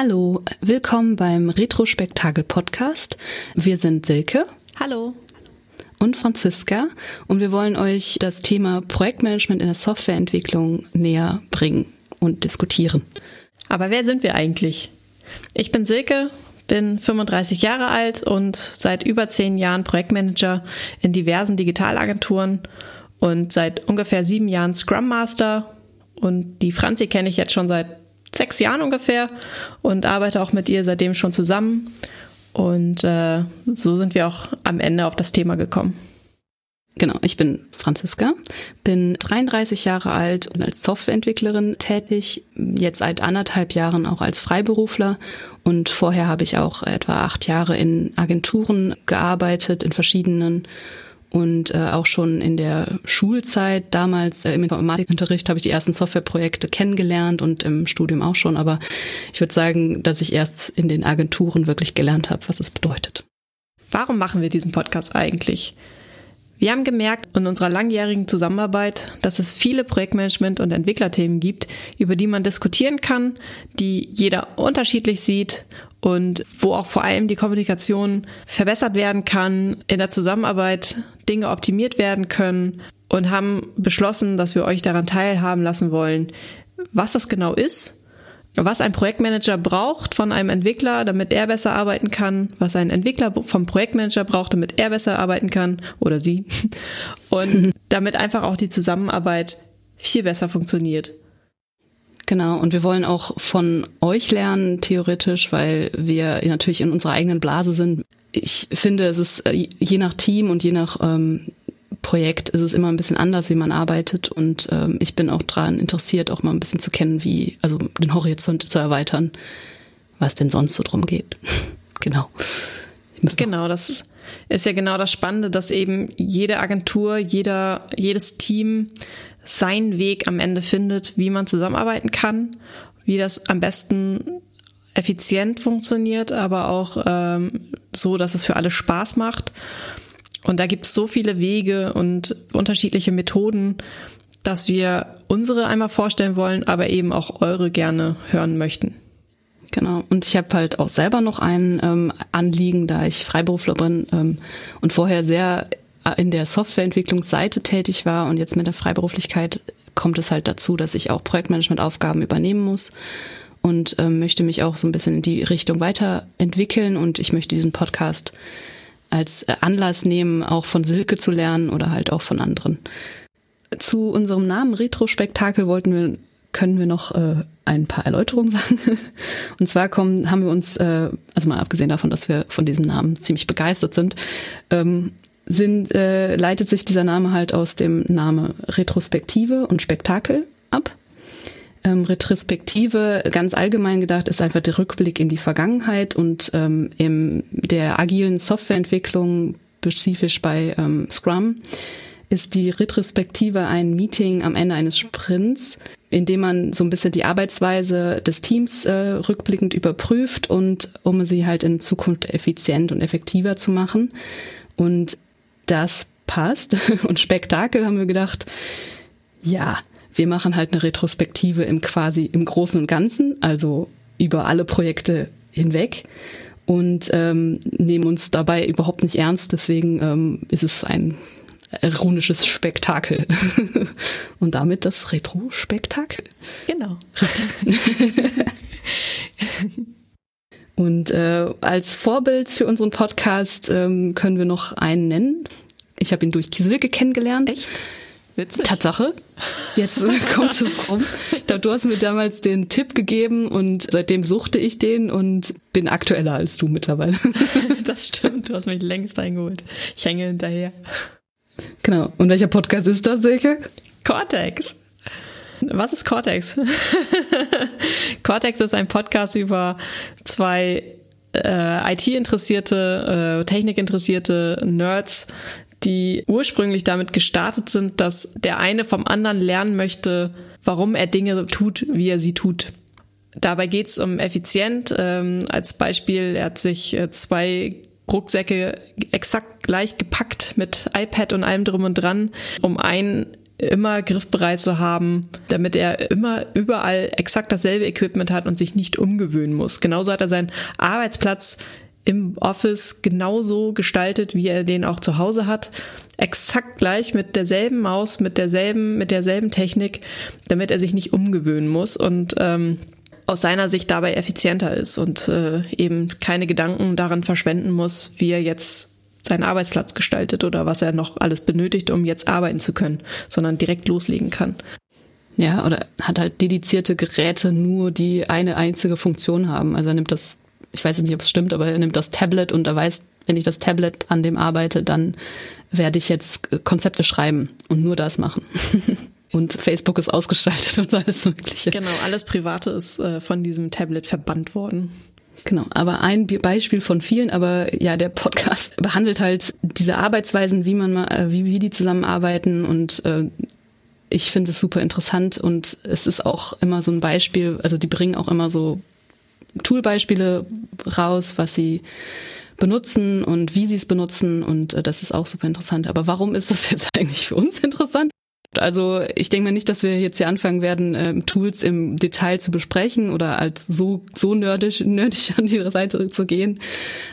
Hallo, willkommen beim Retrospektakel Podcast. Wir sind Silke. Hallo. Und Franziska. Und wir wollen euch das Thema Projektmanagement in der Softwareentwicklung näher bringen und diskutieren. Aber wer sind wir eigentlich? Ich bin Silke, bin 35 Jahre alt und seit über zehn Jahren Projektmanager in diversen Digitalagenturen und seit ungefähr sieben Jahren Scrum Master. Und die Franzi kenne ich jetzt schon seit sechs Jahren ungefähr und arbeite auch mit ihr seitdem schon zusammen. Und äh, so sind wir auch am Ende auf das Thema gekommen. Genau, ich bin Franziska, bin 33 Jahre alt und als Softwareentwicklerin tätig, jetzt seit anderthalb Jahren auch als Freiberufler und vorher habe ich auch etwa acht Jahre in Agenturen gearbeitet, in verschiedenen und äh, auch schon in der Schulzeit, damals äh, im Informatikunterricht, habe ich die ersten Softwareprojekte kennengelernt und im Studium auch schon. Aber ich würde sagen, dass ich erst in den Agenturen wirklich gelernt habe, was es bedeutet. Warum machen wir diesen Podcast eigentlich? Wir haben gemerkt in unserer langjährigen Zusammenarbeit, dass es viele Projektmanagement- und Entwicklerthemen gibt, über die man diskutieren kann, die jeder unterschiedlich sieht und wo auch vor allem die Kommunikation verbessert werden kann, in der Zusammenarbeit Dinge optimiert werden können und haben beschlossen, dass wir euch daran teilhaben lassen wollen, was das genau ist was ein Projektmanager braucht von einem Entwickler, damit er besser arbeiten kann, was ein Entwickler vom Projektmanager braucht, damit er besser arbeiten kann oder sie und damit einfach auch die Zusammenarbeit viel besser funktioniert. Genau, und wir wollen auch von euch lernen, theoretisch, weil wir natürlich in unserer eigenen Blase sind. Ich finde, es ist äh, je nach Team und je nach ähm, Projekt ist es immer ein bisschen anders, wie man arbeitet und ähm, ich bin auch daran interessiert, auch mal ein bisschen zu kennen, wie, also den Horizont zu erweitern, was denn sonst so drum geht. genau. Genau, das ist, ist ja genau das Spannende, dass eben jede Agentur, jeder, jedes Team seinen Weg am Ende findet, wie man zusammenarbeiten kann, wie das am besten effizient funktioniert, aber auch ähm, so, dass es für alle Spaß macht. Und da gibt es so viele Wege und unterschiedliche Methoden, dass wir unsere einmal vorstellen wollen, aber eben auch eure gerne hören möchten. Genau. Und ich habe halt auch selber noch ein ähm, Anliegen, da ich Freiberufler bin ähm, und vorher sehr in der Softwareentwicklungsseite tätig war und jetzt mit der Freiberuflichkeit kommt es halt dazu, dass ich auch Projektmanagementaufgaben übernehmen muss und ähm, möchte mich auch so ein bisschen in die Richtung weiterentwickeln und ich möchte diesen Podcast als Anlass nehmen, auch von Silke zu lernen oder halt auch von anderen. Zu unserem Namen Retrospektakel wollten wir, können wir noch äh, ein paar Erläuterungen sagen. Und zwar kommen, haben wir uns, äh, also mal abgesehen davon, dass wir von diesem Namen ziemlich begeistert sind, ähm, sind, äh, leitet sich dieser Name halt aus dem Name Retrospektive und Spektakel ab. Ähm, Retrospektive, ganz allgemein gedacht, ist einfach der Rückblick in die Vergangenheit und ähm, in der agilen Softwareentwicklung, spezifisch bei ähm, Scrum, ist die Retrospektive ein Meeting am Ende eines Sprints, in dem man so ein bisschen die Arbeitsweise des Teams äh, rückblickend überprüft und um sie halt in Zukunft effizient und effektiver zu machen. Und das passt. Und Spektakel haben wir gedacht, ja, wir machen halt eine Retrospektive im quasi im Großen und Ganzen, also über alle Projekte hinweg und ähm, nehmen uns dabei überhaupt nicht ernst. Deswegen ähm, ist es ein ironisches Spektakel. und damit das Retro-Spektakel. Genau. und äh, als Vorbild für unseren Podcast ähm, können wir noch einen nennen. Ich habe ihn durch Kisilke kennengelernt. Echt? Witzig. Tatsache. Jetzt kommt es rum. Du hast mir damals den Tipp gegeben und seitdem suchte ich den und bin aktueller als du mittlerweile. Das stimmt, du hast mich längst eingeholt. Ich hänge hinterher. Genau. Und welcher Podcast ist das, Silke? Cortex. Was ist Cortex? Cortex ist ein Podcast über zwei äh, IT-interessierte, äh, Technik-interessierte Nerds, die ursprünglich damit gestartet sind, dass der eine vom anderen lernen möchte, warum er Dinge tut, wie er sie tut. Dabei geht's um effizient. Ähm, als Beispiel, er hat sich äh, zwei Rucksäcke exakt gleich gepackt mit iPad und allem drum und dran, um einen immer griffbereit zu haben, damit er immer überall exakt dasselbe Equipment hat und sich nicht umgewöhnen muss. Genauso hat er seinen Arbeitsplatz im Office genauso gestaltet, wie er den auch zu Hause hat. Exakt gleich mit derselben Maus, mit derselben, mit derselben Technik, damit er sich nicht umgewöhnen muss und ähm, aus seiner Sicht dabei effizienter ist und äh, eben keine Gedanken daran verschwenden muss, wie er jetzt seinen Arbeitsplatz gestaltet oder was er noch alles benötigt, um jetzt arbeiten zu können, sondern direkt loslegen kann. Ja, oder hat halt dedizierte Geräte nur, die eine einzige Funktion haben. Also er nimmt das, ich weiß nicht, ob es stimmt, aber er nimmt das Tablet und er weiß, wenn ich das Tablet an dem arbeite, dann werde ich jetzt Konzepte schreiben und nur das machen. und Facebook ist ausgestaltet und alles Mögliche. Genau, alles Private ist äh, von diesem Tablet verbannt worden. Genau, aber ein Beispiel von vielen, aber ja, der Podcast behandelt halt diese Arbeitsweisen, wie man mal, äh, wie, wie die zusammenarbeiten und äh, ich finde es super interessant und es ist auch immer so ein Beispiel, also die bringen auch immer so Toolbeispiele raus, was sie benutzen und wie sie es benutzen und äh, das ist auch super interessant. Aber warum ist das jetzt eigentlich für uns interessant? Also ich denke mal nicht, dass wir jetzt hier anfangen werden, ähm, Tools im Detail zu besprechen oder als so so nerdig, nerdig an die Seite zu gehen.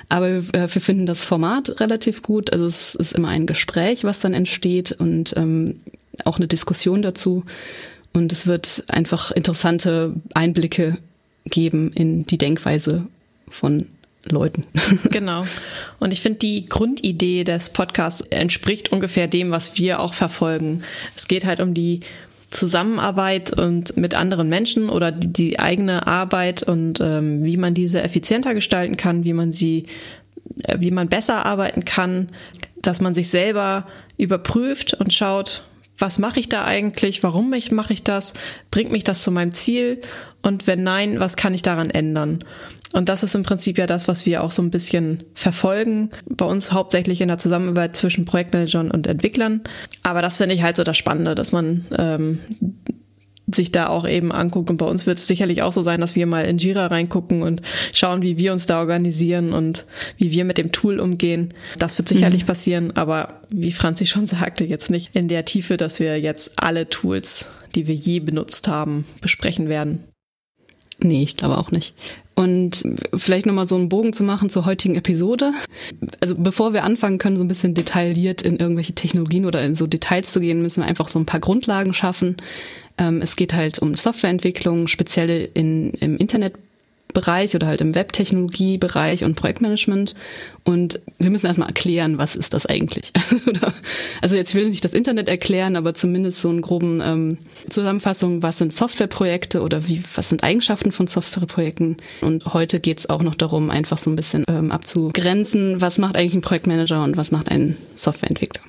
Aber äh, wir finden das Format relativ gut. Also es ist immer ein Gespräch, was dann entsteht und ähm, auch eine Diskussion dazu. Und es wird einfach interessante Einblicke geben in die Denkweise von Leuten. genau. Und ich finde, die Grundidee des Podcasts entspricht ungefähr dem, was wir auch verfolgen. Es geht halt um die Zusammenarbeit und mit anderen Menschen oder die, eigene Arbeit und ähm, wie man diese effizienter gestalten kann, wie man sie, äh, wie man besser arbeiten kann, dass man sich selber überprüft und schaut, was mache ich da eigentlich, warum mache ich das, bringt mich das zu meinem Ziel und wenn nein, was kann ich daran ändern? Und das ist im Prinzip ja das, was wir auch so ein bisschen verfolgen. Bei uns hauptsächlich in der Zusammenarbeit zwischen Projektmanagern und Entwicklern. Aber das finde ich halt so das Spannende, dass man ähm, sich da auch eben anguckt. Und bei uns wird es sicherlich auch so sein, dass wir mal in Jira reingucken und schauen, wie wir uns da organisieren und wie wir mit dem Tool umgehen. Das wird sicherlich mhm. passieren, aber wie Franzi schon sagte, jetzt nicht in der Tiefe, dass wir jetzt alle Tools, die wir je benutzt haben, besprechen werden. Nee, ich glaube auch nicht. Und vielleicht nochmal so einen Bogen zu machen zur heutigen Episode. Also bevor wir anfangen können, so ein bisschen detailliert in irgendwelche Technologien oder in so Details zu gehen, müssen wir einfach so ein paar Grundlagen schaffen. Ähm, es geht halt um Softwareentwicklung, speziell in, im Internet Bereich oder halt im Webtechnologiebereich und Projektmanagement. Und wir müssen erstmal erklären, was ist das eigentlich? also jetzt will ich nicht das Internet erklären, aber zumindest so einen groben ähm, Zusammenfassung, was sind Softwareprojekte oder wie, was sind Eigenschaften von Softwareprojekten? Und heute geht es auch noch darum, einfach so ein bisschen ähm, abzugrenzen, was macht eigentlich ein Projektmanager und was macht ein Softwareentwickler.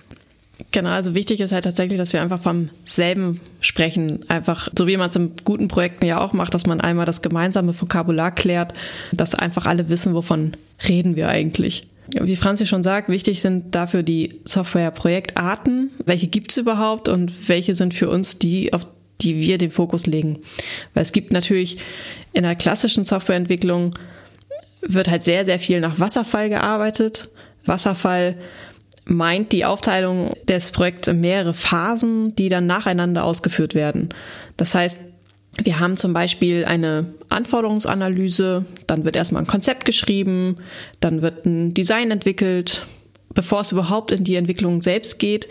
Genau, also wichtig ist halt tatsächlich, dass wir einfach vom selben sprechen. Einfach, so wie man es in guten Projekten ja auch macht, dass man einmal das gemeinsame Vokabular klärt, dass einfach alle wissen, wovon reden wir eigentlich. Wie Franzi schon sagt, wichtig sind dafür die Software-Projektarten. Welche gibt's überhaupt und welche sind für uns die, auf die wir den Fokus legen? Weil es gibt natürlich in der klassischen Softwareentwicklung wird halt sehr, sehr viel nach Wasserfall gearbeitet. Wasserfall meint die Aufteilung des Projekts in mehrere Phasen, die dann nacheinander ausgeführt werden. Das heißt, wir haben zum Beispiel eine Anforderungsanalyse, dann wird erstmal ein Konzept geschrieben, dann wird ein Design entwickelt, bevor es überhaupt in die Entwicklung selbst geht,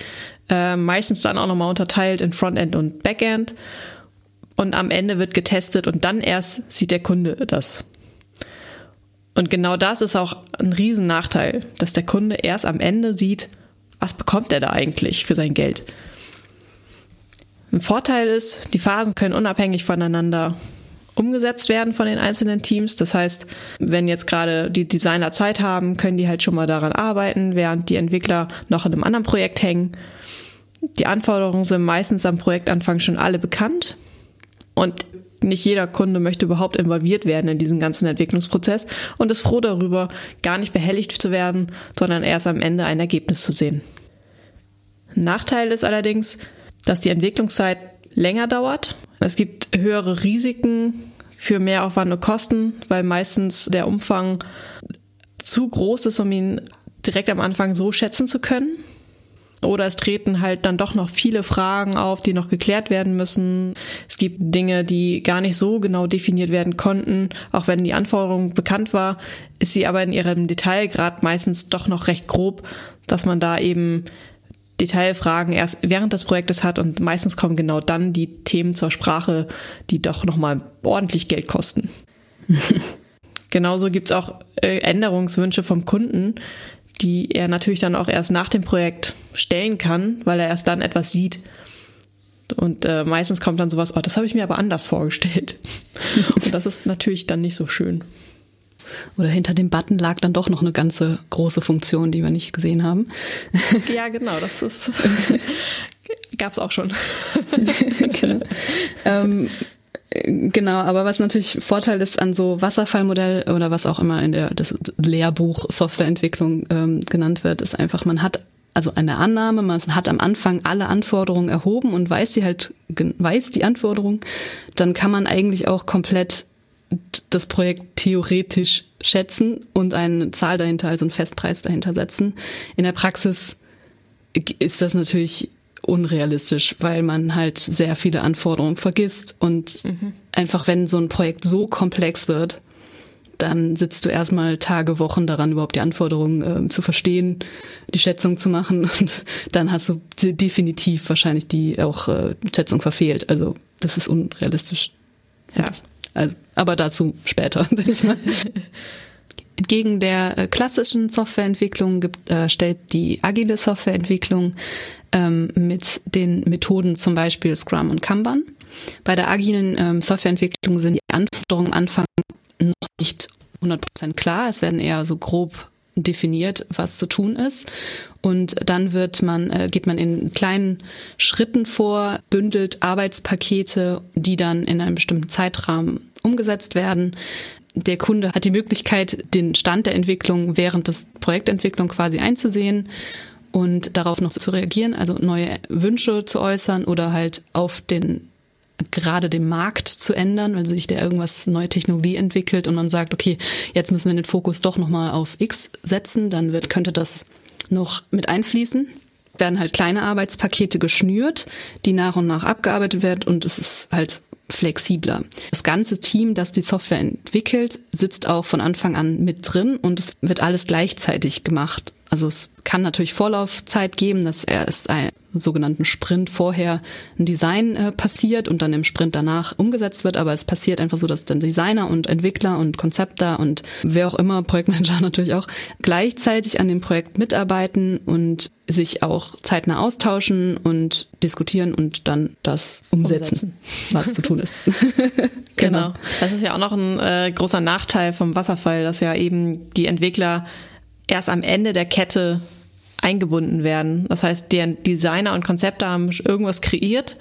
äh, meistens dann auch nochmal unterteilt in Frontend und Backend. Und am Ende wird getestet und dann erst sieht der Kunde das. Und genau das ist auch ein Riesennachteil, dass der Kunde erst am Ende sieht, was bekommt er da eigentlich für sein Geld. Ein Vorteil ist, die Phasen können unabhängig voneinander umgesetzt werden von den einzelnen Teams. Das heißt, wenn jetzt gerade die Designer Zeit haben, können die halt schon mal daran arbeiten, während die Entwickler noch in einem anderen Projekt hängen. Die Anforderungen sind meistens am Projektanfang schon alle bekannt. Und nicht jeder Kunde möchte überhaupt involviert werden in diesen ganzen Entwicklungsprozess und ist froh darüber, gar nicht behelligt zu werden, sondern erst am Ende ein Ergebnis zu sehen. Nachteil ist allerdings, dass die Entwicklungszeit länger dauert. Es gibt höhere Risiken für Mehraufwand und Kosten, weil meistens der Umfang zu groß ist, um ihn direkt am Anfang so schätzen zu können. Oder es treten halt dann doch noch viele Fragen auf, die noch geklärt werden müssen. Es gibt Dinge, die gar nicht so genau definiert werden konnten. Auch wenn die Anforderung bekannt war, ist sie aber in ihrem Detailgrad meistens doch noch recht grob, dass man da eben Detailfragen erst während des Projektes hat und meistens kommen genau dann die Themen zur Sprache, die doch nochmal ordentlich Geld kosten. Genauso gibt's auch äh, Änderungswünsche vom Kunden, die er natürlich dann auch erst nach dem Projekt stellen kann, weil er erst dann etwas sieht. Und äh, meistens kommt dann sowas, oh, das habe ich mir aber anders vorgestellt. Und das ist natürlich dann nicht so schön. Oder hinter dem Button lag dann doch noch eine ganze große Funktion, die wir nicht gesehen haben. Ja, genau, das ist gab's auch schon. genau. Ähm, Genau, aber was natürlich Vorteil ist an so Wasserfallmodell oder was auch immer in der das Lehrbuch Softwareentwicklung ähm, genannt wird, ist einfach, man hat also eine Annahme, man hat am Anfang alle Anforderungen erhoben und weiß sie halt, weiß die Anforderungen, dann kann man eigentlich auch komplett das Projekt theoretisch schätzen und eine Zahl dahinter, also einen Festpreis dahinter setzen. In der Praxis ist das natürlich unrealistisch, weil man halt sehr viele Anforderungen vergisst und mhm. einfach wenn so ein Projekt so komplex wird, dann sitzt du erstmal Tage, Wochen daran, überhaupt die Anforderungen äh, zu verstehen, die Schätzung zu machen und dann hast du definitiv wahrscheinlich die auch äh, Schätzung verfehlt. Also das ist unrealistisch. Ja. Also, aber dazu später, denke ich mal. Entgegen der äh, klassischen Softwareentwicklung gibt, äh, stellt die agile Softwareentwicklung ähm, mit den Methoden zum Beispiel Scrum und Kanban. Bei der agilen ähm, Softwareentwicklung sind die Anforderungen am Anfang noch nicht 100% klar. Es werden eher so grob definiert, was zu tun ist. Und dann wird man, äh, geht man in kleinen Schritten vor, bündelt Arbeitspakete, die dann in einem bestimmten Zeitrahmen umgesetzt werden. Der Kunde hat die Möglichkeit, den Stand der Entwicklung während des Projektentwicklung quasi einzusehen und darauf noch zu reagieren, also neue Wünsche zu äußern oder halt auf den gerade den Markt zu ändern, wenn sich da irgendwas neue Technologie entwickelt und man sagt, okay, jetzt müssen wir den Fokus doch nochmal auf X setzen, dann wird, könnte das noch mit einfließen. Werden halt kleine Arbeitspakete geschnürt, die nach und nach abgearbeitet werden und es ist halt flexibler. Das ganze Team, das die Software entwickelt, sitzt auch von Anfang an mit drin und es wird alles gleichzeitig gemacht. Also es kann natürlich Vorlaufzeit geben, dass erst einen sogenannten Sprint vorher ein Design äh, passiert und dann im Sprint danach umgesetzt wird, aber es passiert einfach so, dass dann Designer und Entwickler und Konzepter und wer auch immer, Projektmanager natürlich auch, gleichzeitig an dem Projekt mitarbeiten und sich auch zeitnah austauschen und diskutieren und dann das umsetzen, umsetzen. was zu tun ist. genau. genau. Das ist ja auch noch ein äh, großer Nachteil vom Wasserfall, dass ja eben die Entwickler erst am Ende der Kette eingebunden werden. Das heißt, der Designer und Konzepte haben irgendwas kreiert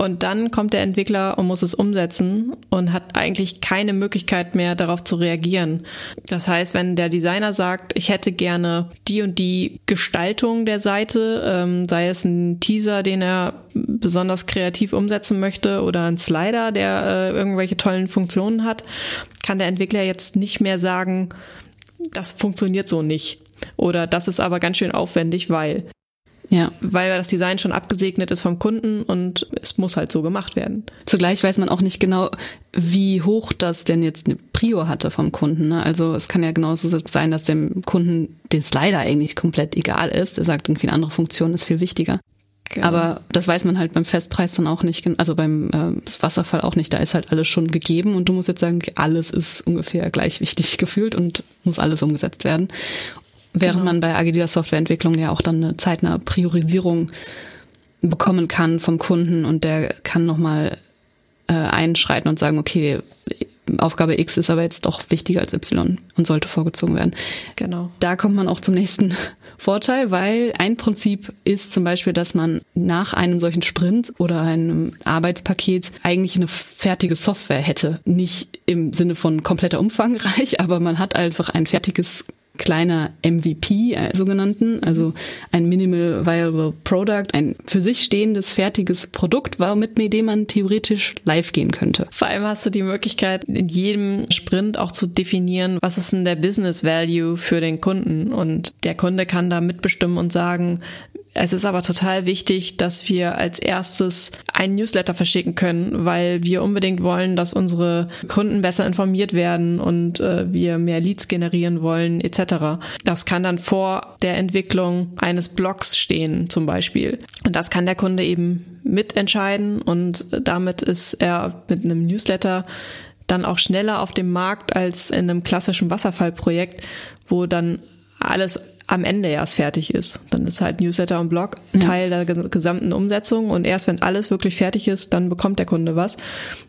und dann kommt der Entwickler und muss es umsetzen und hat eigentlich keine Möglichkeit mehr darauf zu reagieren. Das heißt, wenn der Designer sagt, ich hätte gerne die und die Gestaltung der Seite, ähm, sei es ein Teaser, den er besonders kreativ umsetzen möchte oder ein Slider, der äh, irgendwelche tollen Funktionen hat, kann der Entwickler jetzt nicht mehr sagen, das funktioniert so nicht. Oder das ist aber ganz schön aufwendig, weil. Ja. Weil das Design schon abgesegnet ist vom Kunden und es muss halt so gemacht werden. Zugleich weiß man auch nicht genau, wie hoch das denn jetzt eine Prio hatte vom Kunden. Ne? Also es kann ja genauso sein, dass dem Kunden den Slider eigentlich komplett egal ist. Er sagt irgendwie eine andere Funktion ist viel wichtiger. Genau. Aber das weiß man halt beim Festpreis dann auch nicht, also beim äh, Wasserfall auch nicht. Da ist halt alles schon gegeben und du musst jetzt sagen, alles ist ungefähr gleich wichtig gefühlt und muss alles umgesetzt werden. Während genau. man bei agiler Softwareentwicklung ja auch dann eine zeitnahe Priorisierung bekommen kann vom Kunden und der kann nochmal äh, einschreiten und sagen, okay, Aufgabe X ist aber jetzt doch wichtiger als Y und sollte vorgezogen werden. Genau. Da kommt man auch zum nächsten Vorteil, weil ein Prinzip ist zum Beispiel, dass man nach einem solchen Sprint oder einem Arbeitspaket eigentlich eine fertige Software hätte. Nicht im Sinne von kompletter Umfangreich, aber man hat einfach ein fertiges kleiner MVP, äh, sogenannten, also ein Minimal Viable Product, ein für sich stehendes, fertiges Produkt, mit dem man theoretisch live gehen könnte. Vor allem hast du die Möglichkeit, in jedem Sprint auch zu definieren, was ist denn der Business Value für den Kunden und der Kunde kann da mitbestimmen und sagen, Es ist aber total wichtig, dass wir als erstes einen Newsletter verschicken können, weil wir unbedingt wollen, dass unsere Kunden besser informiert werden und äh, wir mehr Leads generieren wollen etc. Das kann dann vor der Entwicklung eines Blogs stehen zum Beispiel. Und das kann der Kunde eben mitentscheiden und damit ist er mit einem Newsletter dann auch schneller auf dem Markt als in einem klassischen Wasserfallprojekt, wo dann alles am Ende erst fertig ist. Dann ist halt Newsletter und Blog Teil ja. der gesamten Umsetzung und erst wenn alles wirklich fertig ist, dann bekommt der Kunde was.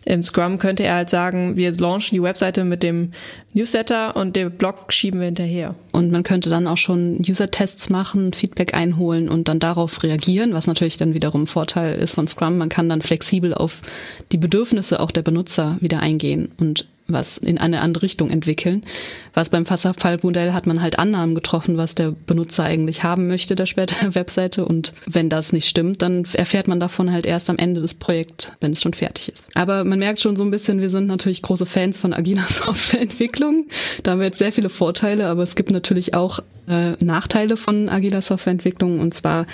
Im Scrum könnte er halt sagen, wir launchen die Webseite mit dem Newsletter und den Blog schieben wir hinterher. Und man könnte dann auch schon User-Tests machen, Feedback einholen und dann darauf reagieren, was natürlich dann wiederum Vorteil ist von Scrum. Man kann dann flexibel auf die Bedürfnisse auch der Benutzer wieder eingehen und was in eine andere Richtung entwickeln. Was beim Wasserfallmodell hat man halt Annahmen getroffen, was der Benutzer eigentlich haben möchte, der später Webseite. Und wenn das nicht stimmt, dann erfährt man davon halt erst am Ende des Projekts, wenn es schon fertig ist. Aber man merkt schon so ein bisschen, wir sind natürlich große Fans von agiler Softwareentwicklung. Da haben wir jetzt sehr viele Vorteile, aber es gibt natürlich auch äh, Nachteile von agiler Softwareentwicklung. Und zwar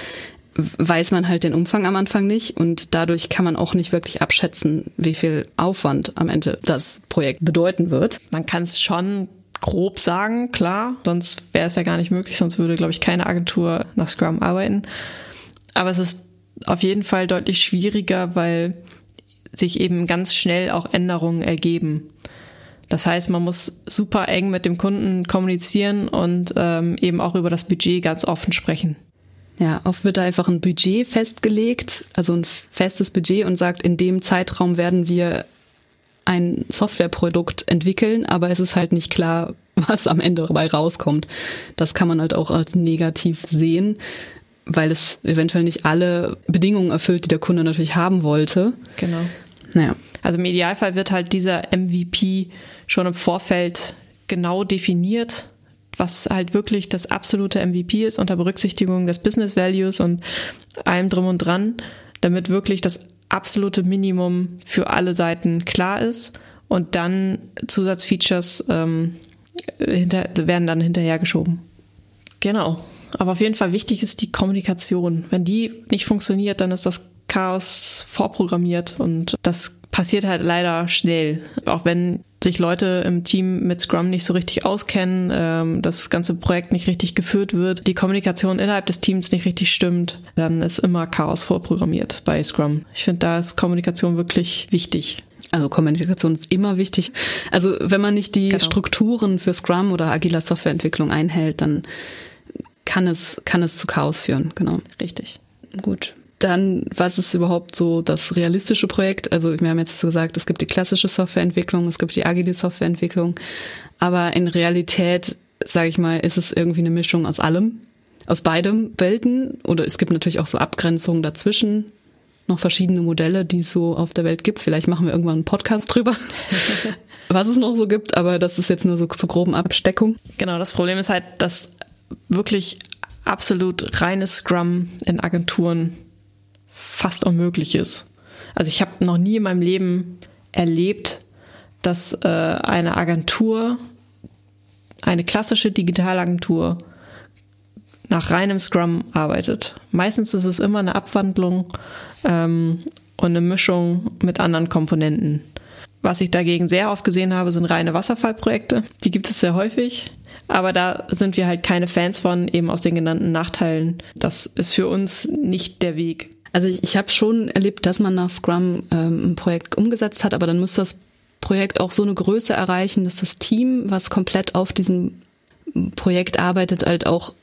weiß man halt den Umfang am Anfang nicht und dadurch kann man auch nicht wirklich abschätzen, wie viel Aufwand am Ende das Projekt bedeuten wird. Man kann es schon grob sagen, klar, sonst wäre es ja gar nicht möglich, sonst würde, glaube ich, keine Agentur nach Scrum arbeiten. Aber es ist auf jeden Fall deutlich schwieriger, weil sich eben ganz schnell auch Änderungen ergeben. Das heißt, man muss super eng mit dem Kunden kommunizieren und ähm, eben auch über das Budget ganz offen sprechen. Ja, oft wird da einfach ein Budget festgelegt, also ein festes Budget und sagt, in dem Zeitraum werden wir ein Softwareprodukt entwickeln, aber es ist halt nicht klar, was am Ende dabei rauskommt. Das kann man halt auch als negativ sehen, weil es eventuell nicht alle Bedingungen erfüllt, die der Kunde natürlich haben wollte. Genau. Naja. Also im Idealfall wird halt dieser MVP schon im Vorfeld genau definiert was halt wirklich das absolute MVP ist unter Berücksichtigung des Business Values und allem drum und dran, damit wirklich das absolute Minimum für alle Seiten klar ist und dann Zusatzfeatures ähm, hinter, werden dann hinterhergeschoben. Genau. Aber auf jeden Fall wichtig ist die Kommunikation. Wenn die nicht funktioniert, dann ist das Chaos vorprogrammiert und das passiert halt leider schnell. Auch wenn sich Leute im Team mit Scrum nicht so richtig auskennen, ähm, das ganze Projekt nicht richtig geführt wird, die Kommunikation innerhalb des Teams nicht richtig stimmt, dann ist immer Chaos vorprogrammiert bei Scrum. Ich finde, da ist Kommunikation wirklich wichtig. Also Kommunikation ist immer wichtig. Also wenn man nicht die genau. Strukturen für Scrum oder agiler Softwareentwicklung einhält, dann kann es, kann es zu Chaos führen. Genau. Richtig. Gut. Dann, was ist überhaupt so das realistische Projekt? Also wir haben jetzt gesagt, es gibt die klassische Softwareentwicklung, es gibt die agile Softwareentwicklung, aber in Realität, sage ich mal, ist es irgendwie eine Mischung aus allem, aus beidem Welten. Oder es gibt natürlich auch so Abgrenzungen dazwischen, noch verschiedene Modelle, die es so auf der Welt gibt. Vielleicht machen wir irgendwann einen Podcast drüber. was es noch so gibt, aber das ist jetzt nur so zu groben Absteckung. Genau, das Problem ist halt, dass wirklich absolut reines Scrum in Agenturen fast unmöglich ist. Also ich habe noch nie in meinem Leben erlebt, dass äh, eine Agentur, eine klassische Digitalagentur nach reinem Scrum arbeitet. Meistens ist es immer eine Abwandlung ähm, und eine Mischung mit anderen Komponenten. Was ich dagegen sehr oft gesehen habe, sind reine Wasserfallprojekte. Die gibt es sehr häufig. Aber da sind wir halt keine Fans von, eben aus den genannten Nachteilen. Das ist für uns nicht der Weg. Also ich, ich habe schon erlebt, dass man nach Scrum ähm, ein Projekt umgesetzt hat, aber dann muss das Projekt auch so eine Größe erreichen, dass das Team, was komplett auf diesem Projekt arbeitet, halt auch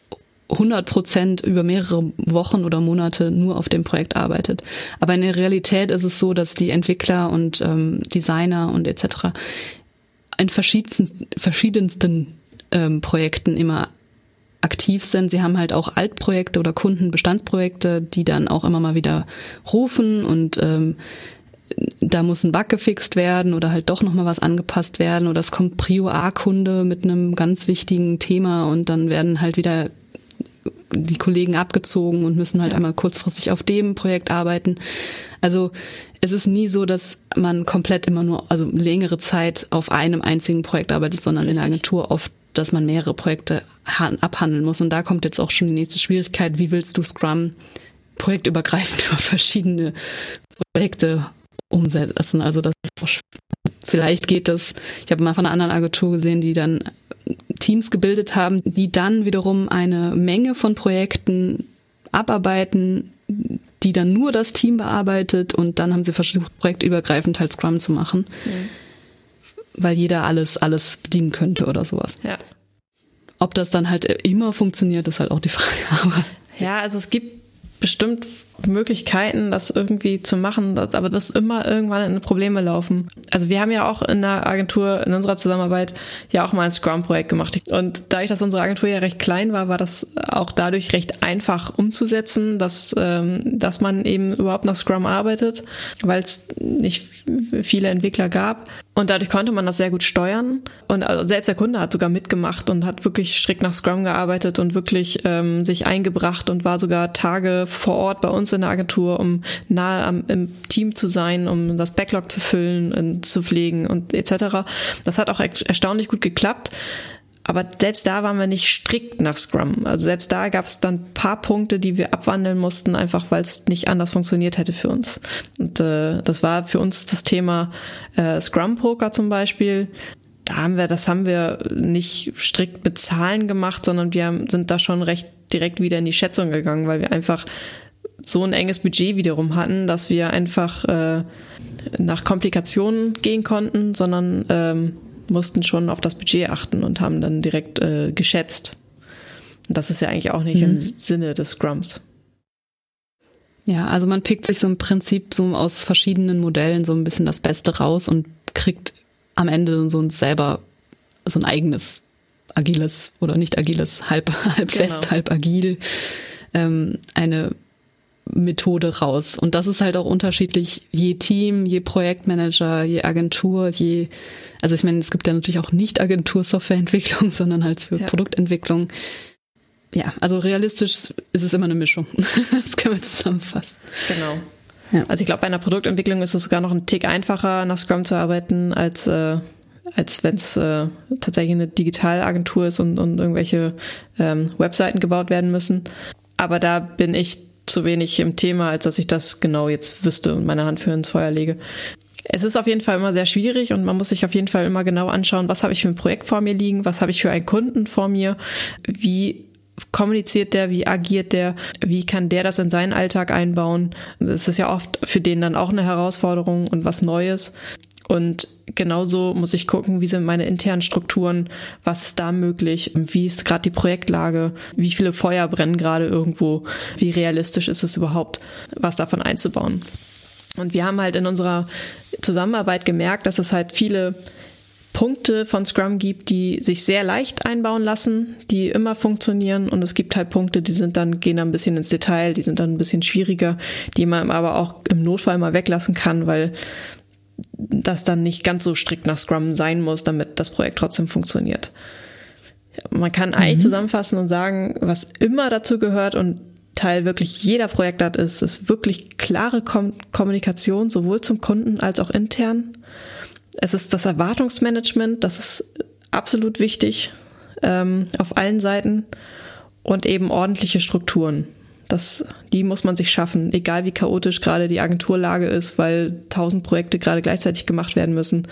100 Prozent über mehrere Wochen oder Monate nur auf dem Projekt arbeitet. Aber in der Realität ist es so, dass die Entwickler und ähm, Designer und etc. in verschiedensten, verschiedensten ähm, Projekten immer aktiv sind. Sie haben halt auch Altprojekte oder Kundenbestandsprojekte, die dann auch immer mal wieder rufen und ähm, da muss ein Bug gefixt werden oder halt doch nochmal was angepasst werden oder es kommt Prio A-Kunde mit einem ganz wichtigen Thema und dann werden halt wieder die Kollegen abgezogen und müssen halt einmal kurzfristig auf dem Projekt arbeiten. Also es ist nie so, dass man komplett immer nur, also längere Zeit auf einem einzigen Projekt arbeitet, sondern Richtig. in der Agentur oft dass man mehrere Projekte abhandeln muss. Und da kommt jetzt auch schon die nächste Schwierigkeit. Wie willst du Scrum projektübergreifend über verschiedene Projekte umsetzen? Also das ist vielleicht geht das. Ich habe mal von einer anderen Agentur gesehen, die dann Teams gebildet haben, die dann wiederum eine Menge von Projekten abarbeiten, die dann nur das Team bearbeitet und dann haben sie versucht, projektübergreifend halt Scrum zu machen. Mhm. Weil jeder alles, alles bedienen könnte oder sowas. Ja. Ob das dann halt immer funktioniert, ist halt auch die Frage. Aber ja, also es gibt bestimmt Möglichkeiten, das irgendwie zu machen, aber das immer irgendwann in Probleme laufen. Also wir haben ja auch in der Agentur, in unserer Zusammenarbeit, ja auch mal ein Scrum-Projekt gemacht. Und dadurch, dass unsere Agentur ja recht klein war, war das auch dadurch recht einfach umzusetzen, dass, ähm, dass man eben überhaupt nach Scrum arbeitet, weil es nicht viele Entwickler gab. Und dadurch konnte man das sehr gut steuern. Und also selbst der Kunde hat sogar mitgemacht und hat wirklich strikt nach Scrum gearbeitet und wirklich ähm, sich eingebracht und war sogar Tage vor Ort bei uns in der Agentur, um nahe am, im Team zu sein, um das Backlog zu füllen und zu pflegen und etc. Das hat auch erstaunlich gut geklappt. Aber selbst da waren wir nicht strikt nach Scrum. Also selbst da gab es dann paar Punkte, die wir abwandeln mussten, einfach weil es nicht anders funktioniert hätte für uns. Und äh, das war für uns das Thema äh, Scrum Poker zum Beispiel. Da haben wir, das haben wir nicht strikt mit Zahlen gemacht, sondern wir sind da schon recht direkt wieder in die Schätzung gegangen, weil wir einfach so ein enges Budget wiederum hatten, dass wir einfach äh, nach Komplikationen gehen konnten, sondern ähm, mussten schon auf das Budget achten und haben dann direkt äh, geschätzt. Und das ist ja eigentlich auch nicht mhm. im Sinne des Scrums. Ja, also man pickt sich so im Prinzip so aus verschiedenen Modellen so ein bisschen das Beste raus und kriegt am Ende so ein selber so ein eigenes agiles oder nicht agiles, halb, halb genau. fest, halb agil, ähm, eine Methode raus. Und das ist halt auch unterschiedlich, je Team, je Projektmanager, je Agentur, je, also ich meine, es gibt ja natürlich auch nicht Agentur-Softwareentwicklung, sondern halt für ja. Produktentwicklung. Ja, also realistisch ist es immer eine Mischung. das können wir zusammenfassen. Genau. Ja. Also ich glaube, bei einer Produktentwicklung ist es sogar noch ein Tick einfacher, nach Scrum zu arbeiten, als, äh, als wenn es äh, tatsächlich eine Digitalagentur ist und, und irgendwelche ähm, Webseiten gebaut werden müssen. Aber da bin ich zu wenig im Thema, als dass ich das genau jetzt wüsste und meine Hand für ins Feuer lege. Es ist auf jeden Fall immer sehr schwierig und man muss sich auf jeden Fall immer genau anschauen, was habe ich für ein Projekt vor mir liegen, was habe ich für einen Kunden vor mir, wie kommuniziert der, wie agiert der, wie kann der das in seinen Alltag einbauen. Das ist ja oft für den dann auch eine Herausforderung und was Neues. Und genauso muss ich gucken, wie sind meine internen Strukturen, was ist da möglich, wie ist gerade die Projektlage, wie viele Feuer brennen gerade irgendwo, wie realistisch ist es überhaupt, was davon einzubauen. Und wir haben halt in unserer Zusammenarbeit gemerkt, dass es halt viele Punkte von Scrum gibt, die sich sehr leicht einbauen lassen, die immer funktionieren und es gibt halt Punkte, die sind dann, gehen dann ein bisschen ins Detail, die sind dann ein bisschen schwieriger, die man aber auch im Notfall mal weglassen kann, weil das dann nicht ganz so strikt nach Scrum sein muss, damit das Projekt trotzdem funktioniert. Man kann eigentlich mhm. zusammenfassen und sagen, was immer dazu gehört und Teil wirklich jeder Projektart ist, ist wirklich klare Kom Kommunikation, sowohl zum Kunden als auch intern. Es ist das Erwartungsmanagement, das ist absolut wichtig ähm, auf allen Seiten und eben ordentliche Strukturen. Das, die muss man sich schaffen, egal wie chaotisch gerade die Agenturlage ist, weil tausend Projekte gerade gleichzeitig gemacht werden müssen.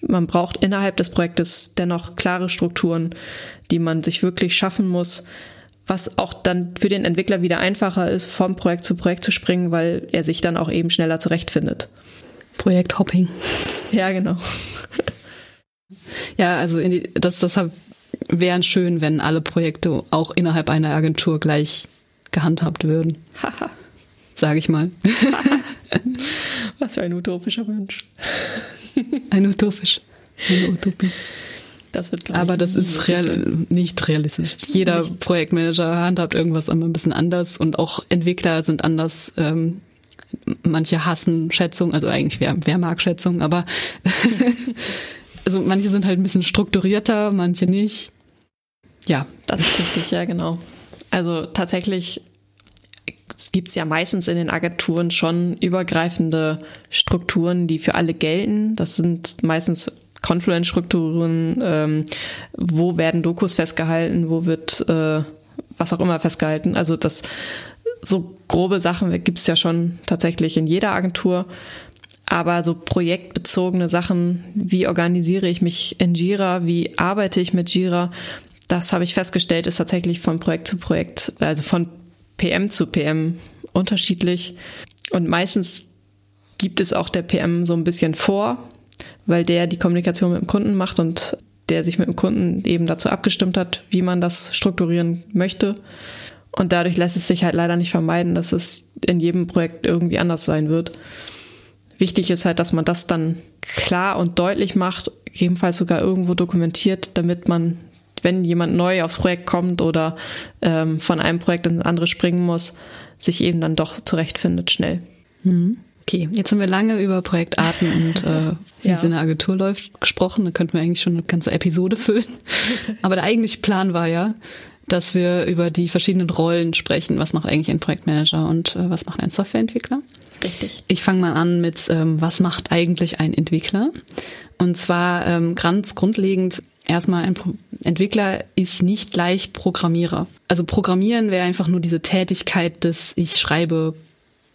Man braucht innerhalb des Projektes dennoch klare Strukturen, die man sich wirklich schaffen muss, was auch dann für den Entwickler wieder einfacher ist, vom Projekt zu Projekt zu springen, weil er sich dann auch eben schneller zurechtfindet. Projekthopping. Ja, genau. Ja, also die, das, das wäre schön, wenn alle Projekte auch innerhalb einer Agentur gleich gehandhabt würden. Sage ich mal. Was für ein utopischer Wunsch. ein utopisch. Eine Utopie. Das wird, Aber das ist real, nicht realistisch. Jeder nicht. Projektmanager handhabt irgendwas immer ein bisschen anders und auch Entwickler sind anders. Ähm, manche hassen Schätzung, also eigentlich wer, wer mag Schätzung, aber also manche sind halt ein bisschen strukturierter, manche nicht. Ja. Das ist richtig, ja, genau. Also tatsächlich gibt es ja meistens in den Agenturen schon übergreifende Strukturen, die für alle gelten. Das sind meistens Confluence-Strukturen, ähm, wo werden Dokus festgehalten, wo wird äh, was auch immer festgehalten. Also das so grobe Sachen gibt es ja schon tatsächlich in jeder Agentur. Aber so projektbezogene Sachen, wie organisiere ich mich in Jira, wie arbeite ich mit Jira, das habe ich festgestellt, ist tatsächlich von Projekt zu Projekt, also von PM zu PM unterschiedlich. Und meistens gibt es auch der PM so ein bisschen vor, weil der die Kommunikation mit dem Kunden macht und der sich mit dem Kunden eben dazu abgestimmt hat, wie man das strukturieren möchte. Und dadurch lässt es sich halt leider nicht vermeiden, dass es in jedem Projekt irgendwie anders sein wird. Wichtig ist halt, dass man das dann klar und deutlich macht, gegebenenfalls sogar irgendwo dokumentiert, damit man, wenn jemand neu aufs Projekt kommt oder ähm, von einem Projekt ins andere springen muss, sich eben dann doch zurechtfindet schnell. Mhm. Okay, jetzt haben wir lange über Projektarten und äh, wie ja. es in der Agentur läuft gesprochen. Da könnten wir eigentlich schon eine ganze Episode füllen. Aber der eigentliche Plan war ja, dass wir über die verschiedenen Rollen sprechen. Was macht eigentlich ein Projektmanager und äh, was macht ein Softwareentwickler? Richtig. Ich fange mal an mit, ähm, was macht eigentlich ein Entwickler? Und zwar ähm, ganz grundlegend erstmal ein Entwickler ist nicht gleich Programmierer. Also Programmieren wäre einfach nur diese Tätigkeit, dass ich schreibe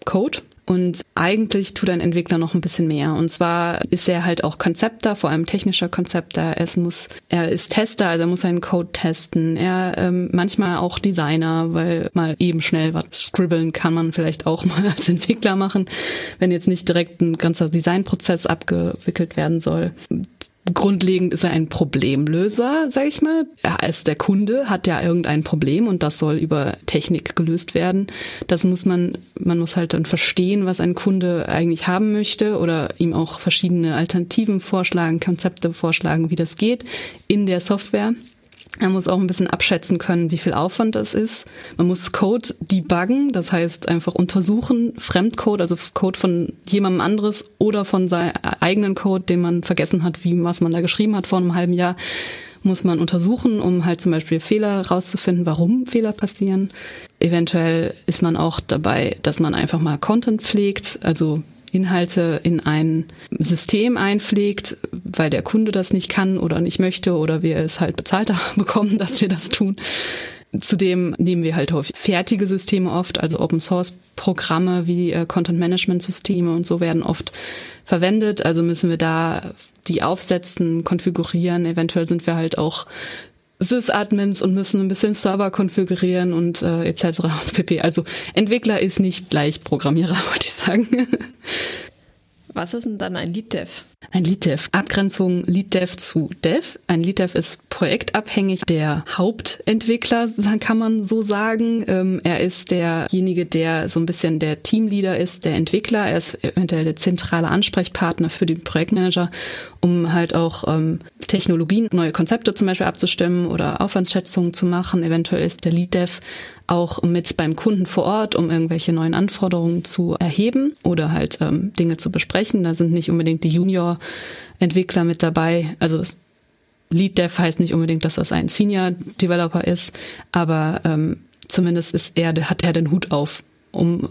Code und eigentlich tut ein Entwickler noch ein bisschen mehr. Und zwar ist er halt auch Konzepter, vor allem technischer Konzepter. Es muss, er ist Tester, also er muss seinen Code testen. Er ähm, manchmal auch Designer, weil mal eben schnell was scribbeln kann man vielleicht auch mal als Entwickler machen, wenn jetzt nicht direkt ein ganzer Designprozess abgewickelt werden soll grundlegend ist er ein Problemlöser, sag ich mal. Er ist der Kunde, hat ja irgendein Problem und das soll über Technik gelöst werden. Das muss man, man muss halt dann verstehen, was ein Kunde eigentlich haben möchte oder ihm auch verschiedene Alternativen vorschlagen, Konzepte vorschlagen, wie das geht in der Software. Er muss auch ein bisschen abschätzen können, wie viel Aufwand das ist. Man muss Code debuggen, das heißt einfach untersuchen, Fremdcode, also Code von jemandem anderes oder von seinem eigenen Code, den man vergessen hat, wie was man da geschrieben hat vor einem halben Jahr, muss man untersuchen, um halt zum Beispiel Fehler rauszufinden, warum Fehler passieren. Eventuell ist man auch dabei, dass man einfach mal Content pflegt, also Inhalte in ein System einpflegt, weil der Kunde das nicht kann oder nicht möchte oder wir es halt bezahlter bekommen, dass wir das tun. Zudem nehmen wir halt häufig fertige Systeme oft, also Open Source Programme wie äh, Content Management Systeme und so werden oft verwendet. Also müssen wir da die aufsetzen, konfigurieren. Eventuell sind wir halt auch Sys-Admins und müssen ein bisschen Server konfigurieren und äh, etc. pp. Also Entwickler ist nicht gleich Programmierer, würde ich sagen. Was ist denn dann ein Lead-Dev? Ein Lead-Dev. Abgrenzung Lead-Dev zu Dev. Ein Lead-Dev ist projektabhängig der Hauptentwickler, kann man so sagen. Ähm, er ist derjenige, der so ein bisschen der Teamleader ist, der Entwickler. Er ist eventuell der zentrale Ansprechpartner für den Projektmanager, um halt auch ähm, Technologien, neue Konzepte zum Beispiel abzustimmen oder Aufwandsschätzungen zu machen. Eventuell ist der Lead-Dev auch mit beim Kunden vor Ort, um irgendwelche neuen Anforderungen zu erheben oder halt ähm, Dinge zu besprechen. Da sind nicht unbedingt die Junior-Entwickler mit dabei. Also das Lead Dev heißt nicht unbedingt, dass das ein Senior Developer ist, aber ähm, zumindest ist er, hat er den Hut auf, um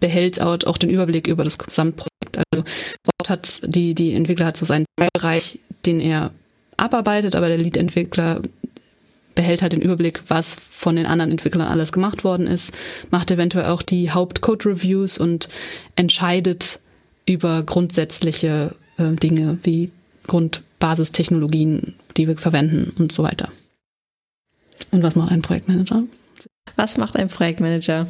behält auch den Überblick über das Gesamtprojekt. Also dort hat die, die Entwickler hat so seinen Bereich, den er abarbeitet, aber der Lead-Entwickler behält halt den Überblick, was von den anderen Entwicklern alles gemacht worden ist, macht eventuell auch die Haupt-Code-Reviews und entscheidet über grundsätzliche äh, Dinge wie Grundbasistechnologien, die wir verwenden und so weiter. Und was macht ein Projektmanager? Was macht ein Projektmanager?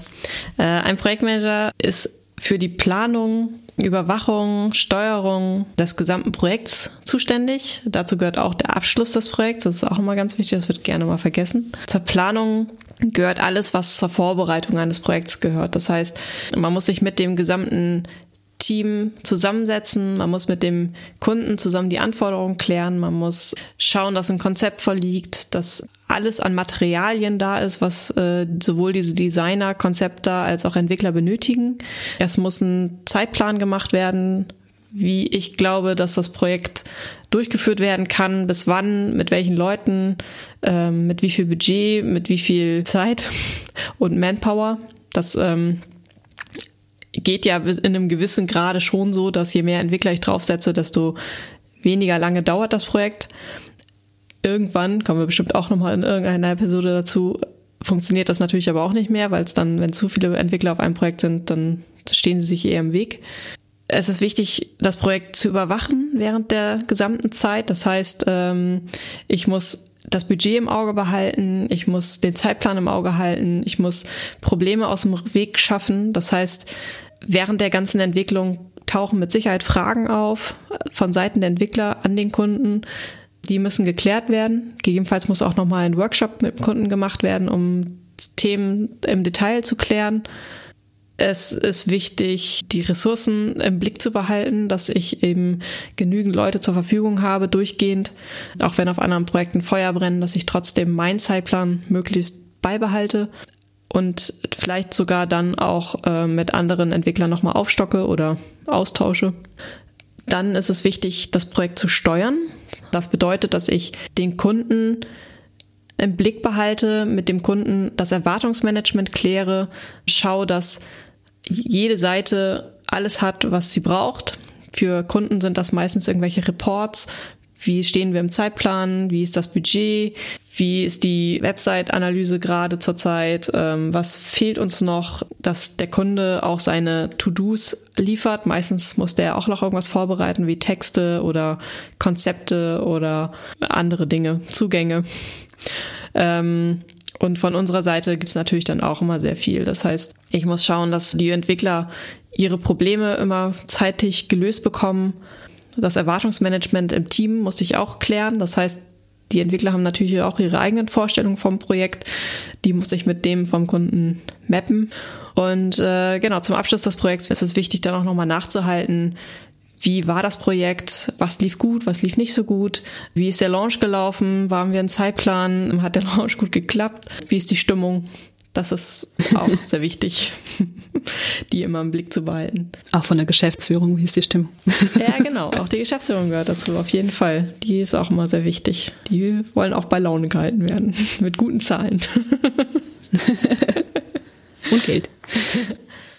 Äh, ein Projektmanager ist für die Planung Überwachung, Steuerung des gesamten Projekts zuständig. Dazu gehört auch der Abschluss des Projekts. Das ist auch immer ganz wichtig. Das wird gerne mal vergessen. Zur Planung gehört alles, was zur Vorbereitung eines Projekts gehört. Das heißt, man muss sich mit dem gesamten Team zusammensetzen, man muss mit dem Kunden zusammen die Anforderungen klären, man muss schauen, dass ein Konzept vorliegt, dass alles an Materialien da ist, was äh, sowohl diese Designer, Konzepte als auch Entwickler benötigen. Es muss ein Zeitplan gemacht werden, wie ich glaube, dass das Projekt durchgeführt werden kann, bis wann, mit welchen Leuten, ähm, mit wie viel Budget, mit wie viel Zeit und Manpower. Das ähm, geht ja in einem gewissen Grade schon so, dass je mehr Entwickler ich draufsetze, desto weniger lange dauert das Projekt. Irgendwann kommen wir bestimmt auch nochmal in irgendeiner Episode dazu. Funktioniert das natürlich aber auch nicht mehr, weil es dann, wenn zu viele Entwickler auf einem Projekt sind, dann stehen sie sich eher im Weg. Es ist wichtig, das Projekt zu überwachen während der gesamten Zeit. Das heißt, ähm, ich muss das Budget im Auge behalten, ich muss den Zeitplan im Auge halten, ich muss Probleme aus dem Weg schaffen. Das heißt, während der ganzen Entwicklung tauchen mit Sicherheit Fragen auf von Seiten der Entwickler an den Kunden. Die müssen geklärt werden. Gegebenenfalls muss auch nochmal ein Workshop mit dem Kunden gemacht werden, um Themen im Detail zu klären. Es ist wichtig, die Ressourcen im Blick zu behalten, dass ich eben genügend Leute zur Verfügung habe, durchgehend, auch wenn auf anderen Projekten Feuer brennen, dass ich trotzdem meinen Zeitplan möglichst beibehalte und vielleicht sogar dann auch äh, mit anderen Entwicklern nochmal aufstocke oder austausche. Dann ist es wichtig, das Projekt zu steuern. Das bedeutet, dass ich den Kunden im Blick behalte, mit dem Kunden das Erwartungsmanagement kläre, schaue, dass jede Seite alles hat, was sie braucht. Für Kunden sind das meistens irgendwelche Reports. Wie stehen wir im Zeitplan? Wie ist das Budget? Wie ist die Website-Analyse gerade zurzeit? Ähm, was fehlt uns noch, dass der Kunde auch seine To-Dos liefert? Meistens muss der auch noch irgendwas vorbereiten, wie Texte oder Konzepte oder andere Dinge, Zugänge. Ähm, und von unserer Seite gibt's natürlich dann auch immer sehr viel. Das heißt, ich muss schauen, dass die Entwickler ihre Probleme immer zeitig gelöst bekommen. Das Erwartungsmanagement im Team muss ich auch klären. Das heißt, die Entwickler haben natürlich auch ihre eigenen Vorstellungen vom Projekt. Die muss ich mit dem vom Kunden mappen. Und äh, genau, zum Abschluss des Projekts ist es wichtig, dann auch nochmal nachzuhalten, wie war das Projekt? Was lief gut? Was lief nicht so gut? Wie ist der Launch gelaufen? Waren wir in Zeitplan? Hat der Launch gut geklappt? Wie ist die Stimmung? Das ist auch sehr wichtig, die immer im Blick zu behalten. Auch von der Geschäftsführung, wie ist die Stimmung? Ja, genau. Auch die Geschäftsführung gehört dazu, auf jeden Fall. Die ist auch immer sehr wichtig. Die wollen auch bei Laune gehalten werden, mit guten Zahlen. Und Geld.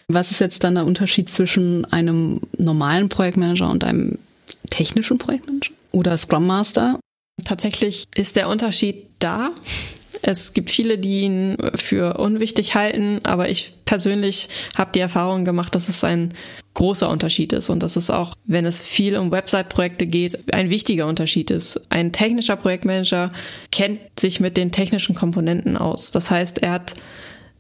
Was ist jetzt dann der Unterschied zwischen einem normalen Projektmanager und einem technischen Projektmanager oder Scrum Master? Tatsächlich ist der Unterschied da. Es gibt viele, die ihn für unwichtig halten, aber ich persönlich habe die Erfahrung gemacht, dass es ein großer Unterschied ist und dass es auch, wenn es viel um Website-Projekte geht, ein wichtiger Unterschied ist. Ein technischer Projektmanager kennt sich mit den technischen Komponenten aus. Das heißt, er hat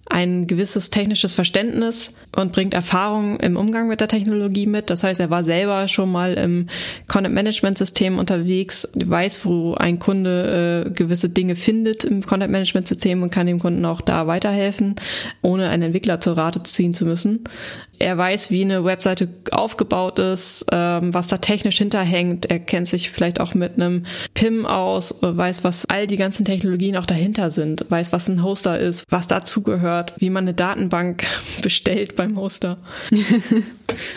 ein gewisses technisches Verständnis und bringt Erfahrung im Umgang mit der Technologie mit. Das heißt, er war selber schon mal im Content Management System unterwegs, weiß, wo ein Kunde äh, gewisse Dinge findet im Content Management System und kann dem Kunden auch da weiterhelfen, ohne einen Entwickler zur Rate ziehen zu müssen. Er weiß, wie eine Webseite aufgebaut ist, ähm, was da technisch hinterhängt. Er kennt sich vielleicht auch mit einem PIM aus, weiß, was all die ganzen Technologien auch dahinter sind, weiß, was ein Hoster ist, was dazugehört gehört, wie man eine Datenbank bestellt beim Hoster.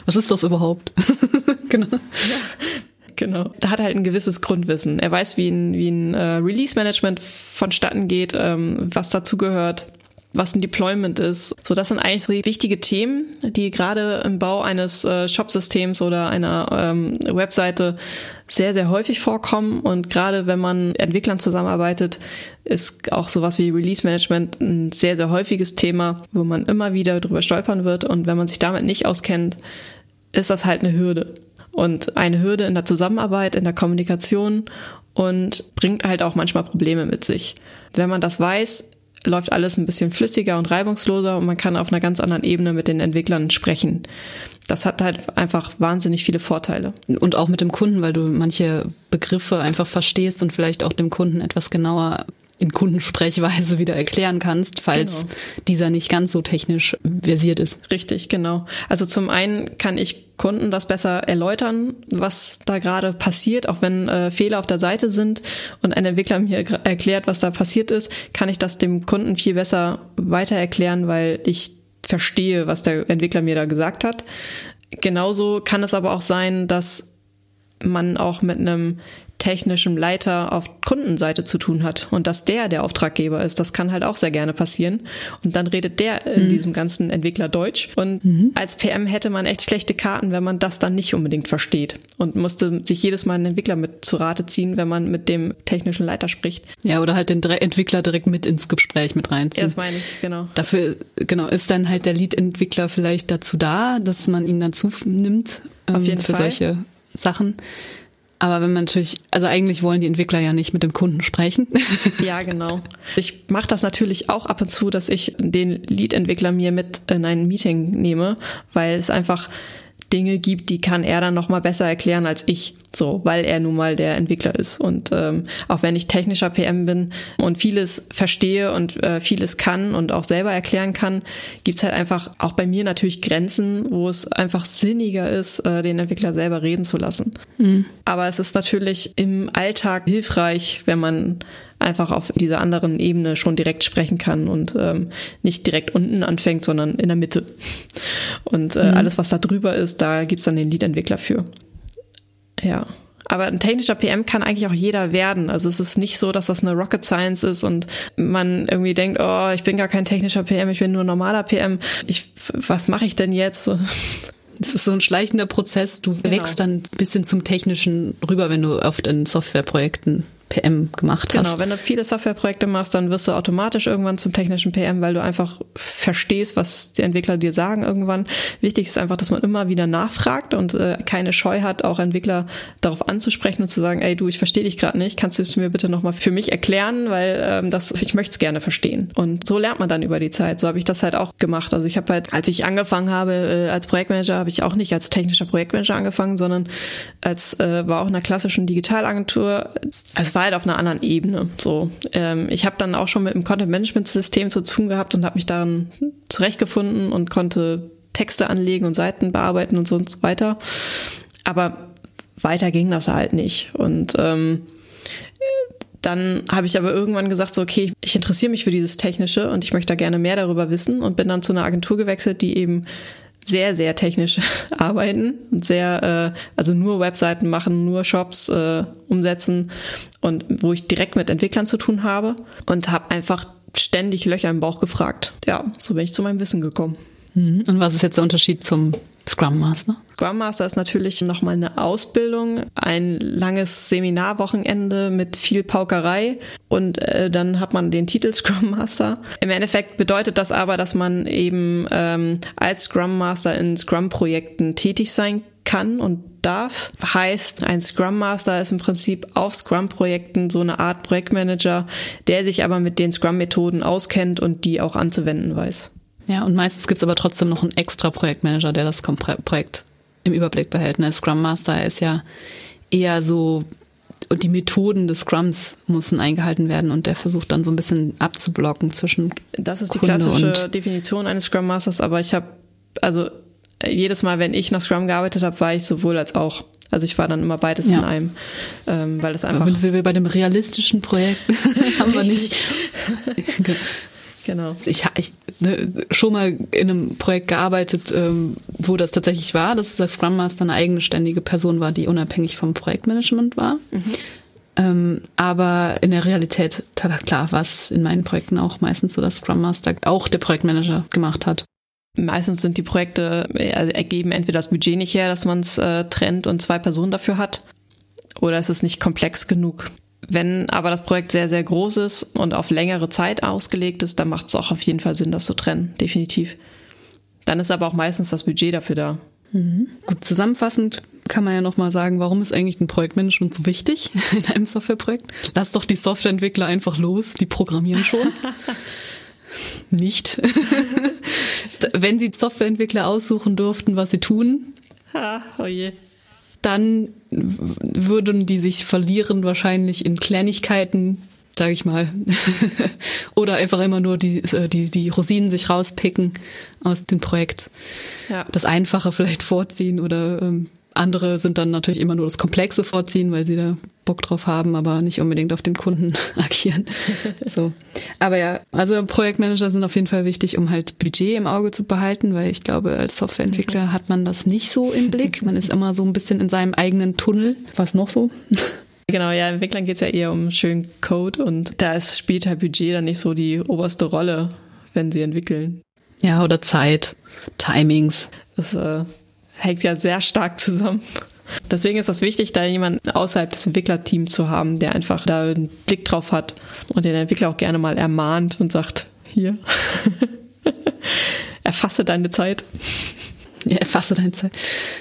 Was ist das überhaupt? genau. Ja, genau. Da hat er halt ein gewisses Grundwissen. Er weiß, wie ein, wie ein äh, Release-Management vonstatten geht, ähm, was dazugehört was ein Deployment ist. So, das sind eigentlich so wichtige Themen, die gerade im Bau eines äh, Shop-Systems oder einer ähm, Webseite sehr, sehr häufig vorkommen. Und gerade wenn man Entwicklern zusammenarbeitet, ist auch sowas wie Release Management ein sehr, sehr häufiges Thema, wo man immer wieder drüber stolpern wird. Und wenn man sich damit nicht auskennt, ist das halt eine Hürde. Und eine Hürde in der Zusammenarbeit, in der Kommunikation und bringt halt auch manchmal Probleme mit sich. Wenn man das weiß, läuft alles ein bisschen flüssiger und reibungsloser und man kann auf einer ganz anderen Ebene mit den Entwicklern sprechen. Das hat halt einfach wahnsinnig viele Vorteile. Und auch mit dem Kunden, weil du manche Begriffe einfach verstehst und vielleicht auch dem Kunden etwas genauer in Kundensprechweise wieder erklären kannst, falls genau. dieser nicht ganz so technisch versiert ist. Richtig, genau. Also zum einen kann ich Kunden das besser erläutern, was da gerade passiert, auch wenn äh, Fehler auf der Seite sind und ein Entwickler mir erklärt, was da passiert ist, kann ich das dem Kunden viel besser weiter erklären, weil ich verstehe, was der Entwickler mir da gesagt hat. Genauso kann es aber auch sein, dass man auch mit einem technischem Leiter auf Kundenseite zu tun hat und dass der der Auftraggeber ist. Das kann halt auch sehr gerne passieren. Und dann redet der in mhm. diesem ganzen Entwickler Deutsch. Und mhm. als PM hätte man echt schlechte Karten, wenn man das dann nicht unbedingt versteht und musste sich jedes Mal einen Entwickler mit zu Rate ziehen, wenn man mit dem technischen Leiter spricht. Ja, oder halt den Entwickler direkt mit ins Gespräch mit reinziehen. Ja, das meine ich, genau. Dafür, genau, ist dann halt der Lead-Entwickler vielleicht dazu da, dass man ihn dazu nimmt ähm, Auf jeden für Fall. solche Sachen. Aber wenn man natürlich, also eigentlich wollen die Entwickler ja nicht mit dem Kunden sprechen. Ja, genau. Ich mache das natürlich auch ab und zu, dass ich den Lead-Entwickler mir mit in ein Meeting nehme, weil es einfach Dinge gibt, die kann er dann noch mal besser erklären als ich, so, weil er nun mal der Entwickler ist. Und ähm, auch wenn ich technischer PM bin und vieles verstehe und äh, vieles kann und auch selber erklären kann, gibt's halt einfach auch bei mir natürlich Grenzen, wo es einfach sinniger ist, äh, den Entwickler selber reden zu lassen. Mhm. Aber es ist natürlich im Alltag hilfreich, wenn man einfach auf dieser anderen Ebene schon direkt sprechen kann und ähm, nicht direkt unten anfängt, sondern in der Mitte. Und äh, mhm. alles, was da drüber ist, da gibt's dann den Lead-Entwickler für. Ja. Aber ein technischer PM kann eigentlich auch jeder werden. Also es ist nicht so, dass das eine Rocket Science ist und man irgendwie denkt, oh, ich bin gar kein technischer PM, ich bin nur normaler PM. Ich, was mache ich denn jetzt? Es ist so ein schleichender Prozess. Du genau. wächst dann ein bisschen zum Technischen rüber, wenn du oft in Softwareprojekten PM gemacht hast. Genau, wenn du viele Softwareprojekte machst, dann wirst du automatisch irgendwann zum technischen PM, weil du einfach verstehst, was die Entwickler dir sagen irgendwann. Wichtig ist einfach, dass man immer wieder nachfragt und äh, keine Scheu hat, auch Entwickler darauf anzusprechen und zu sagen, ey du, ich verstehe dich gerade nicht, kannst du es mir bitte nochmal für mich erklären, weil ähm, das, ich möchte es gerne verstehen. Und so lernt man dann über die Zeit. So habe ich das halt auch gemacht. Also ich habe halt, als ich angefangen habe äh, als Projektmanager, habe ich auch nicht als technischer Projektmanager angefangen, sondern als äh, war auch in einer klassischen Digitalagentur. Es war halt auf einer anderen Ebene. So, ähm, ich habe dann auch schon mit dem Content Management System zu tun gehabt und habe mich darin zurechtgefunden und konnte Texte anlegen und Seiten bearbeiten und so und so weiter. Aber weiter ging das halt nicht. Und ähm, dann habe ich aber irgendwann gesagt, so okay, ich interessiere mich für dieses Technische und ich möchte da gerne mehr darüber wissen und bin dann zu einer Agentur gewechselt, die eben sehr, sehr technisch arbeiten und sehr, äh, also nur Webseiten machen, nur Shops äh, umsetzen und wo ich direkt mit Entwicklern zu tun habe und habe einfach ständig Löcher im Bauch gefragt. Ja, so bin ich zu meinem Wissen gekommen. Mhm. Und was ist jetzt der Unterschied zum Scrum Master? Scrum Master ist natürlich nochmal eine Ausbildung, ein langes Seminarwochenende mit viel Paukerei und äh, dann hat man den Titel Scrum Master. Im Endeffekt bedeutet das aber, dass man eben ähm, als Scrum Master in Scrum-Projekten tätig sein kann und darf. Heißt, ein Scrum Master ist im Prinzip auf Scrum-Projekten so eine Art Projektmanager, der sich aber mit den Scrum-Methoden auskennt und die auch anzuwenden weiß. Ja, und meistens gibt's aber trotzdem noch einen extra Projektmanager, der das Projekt im Überblick behält. Der ne? Scrum Master ist ja eher so, die Methoden des Scrums müssen eingehalten werden und der versucht dann so ein bisschen abzublocken zwischen. Das ist die Kunde klassische Definition eines Scrum Masters, aber ich habe, also jedes Mal, wenn ich nach Scrum gearbeitet habe, war ich sowohl als auch. Also ich war dann immer beides ja. in einem, ähm, weil das einfach. Wenn wir bei dem realistischen Projekt haben wir nicht. Genau. Ich habe ne, schon mal in einem Projekt gearbeitet, ähm, wo das tatsächlich war, dass der Scrum Master eine eigene ständige Person war, die unabhängig vom Projektmanagement war. Mhm. Ähm, aber in der Realität, klar, war es in meinen Projekten auch meistens so, dass Scrum Master auch der Projektmanager gemacht hat. Meistens sind die Projekte, also ergeben entweder das Budget nicht her, dass man es äh, trennt und zwei Personen dafür hat, oder es ist nicht komplex genug. Wenn aber das Projekt sehr, sehr groß ist und auf längere Zeit ausgelegt ist, dann macht es auch auf jeden Fall Sinn, das zu trennen, definitiv. Dann ist aber auch meistens das Budget dafür da. Mhm. Gut, zusammenfassend kann man ja nochmal sagen, warum ist eigentlich ein Projektmanagement so wichtig in einem Softwareprojekt? Lass doch die Softwareentwickler einfach los, die programmieren schon. Nicht. Wenn sie Softwareentwickler aussuchen durften, was sie tun, ha, oh dann würden die sich verlieren wahrscheinlich in Kleinigkeiten, sage ich mal, oder einfach immer nur die, äh, die, die Rosinen sich rauspicken aus dem Projekt. Ja. Das Einfache vielleicht vorziehen oder ähm, andere sind dann natürlich immer nur das Komplexe vorziehen, weil sie da Bock drauf haben, aber nicht unbedingt auf den Kunden agieren. so. Aber ja, also Projektmanager sind auf jeden Fall wichtig, um halt Budget im Auge zu behalten, weil ich glaube, als Softwareentwickler hat man das nicht so im Blick. Man ist immer so ein bisschen in seinem eigenen Tunnel. Was noch so? Genau, ja, Entwicklern geht es ja eher um schönen Code und da ist, spielt halt Budget dann nicht so die oberste Rolle, wenn sie entwickeln. Ja, oder Zeit, Timings. Das äh, hängt ja sehr stark zusammen. Deswegen ist es wichtig, da jemanden außerhalb des Entwicklerteams zu haben, der einfach da einen Blick drauf hat und den Entwickler auch gerne mal ermahnt und sagt, hier, erfasse deine Zeit. Ja, erfasse deine Zeit.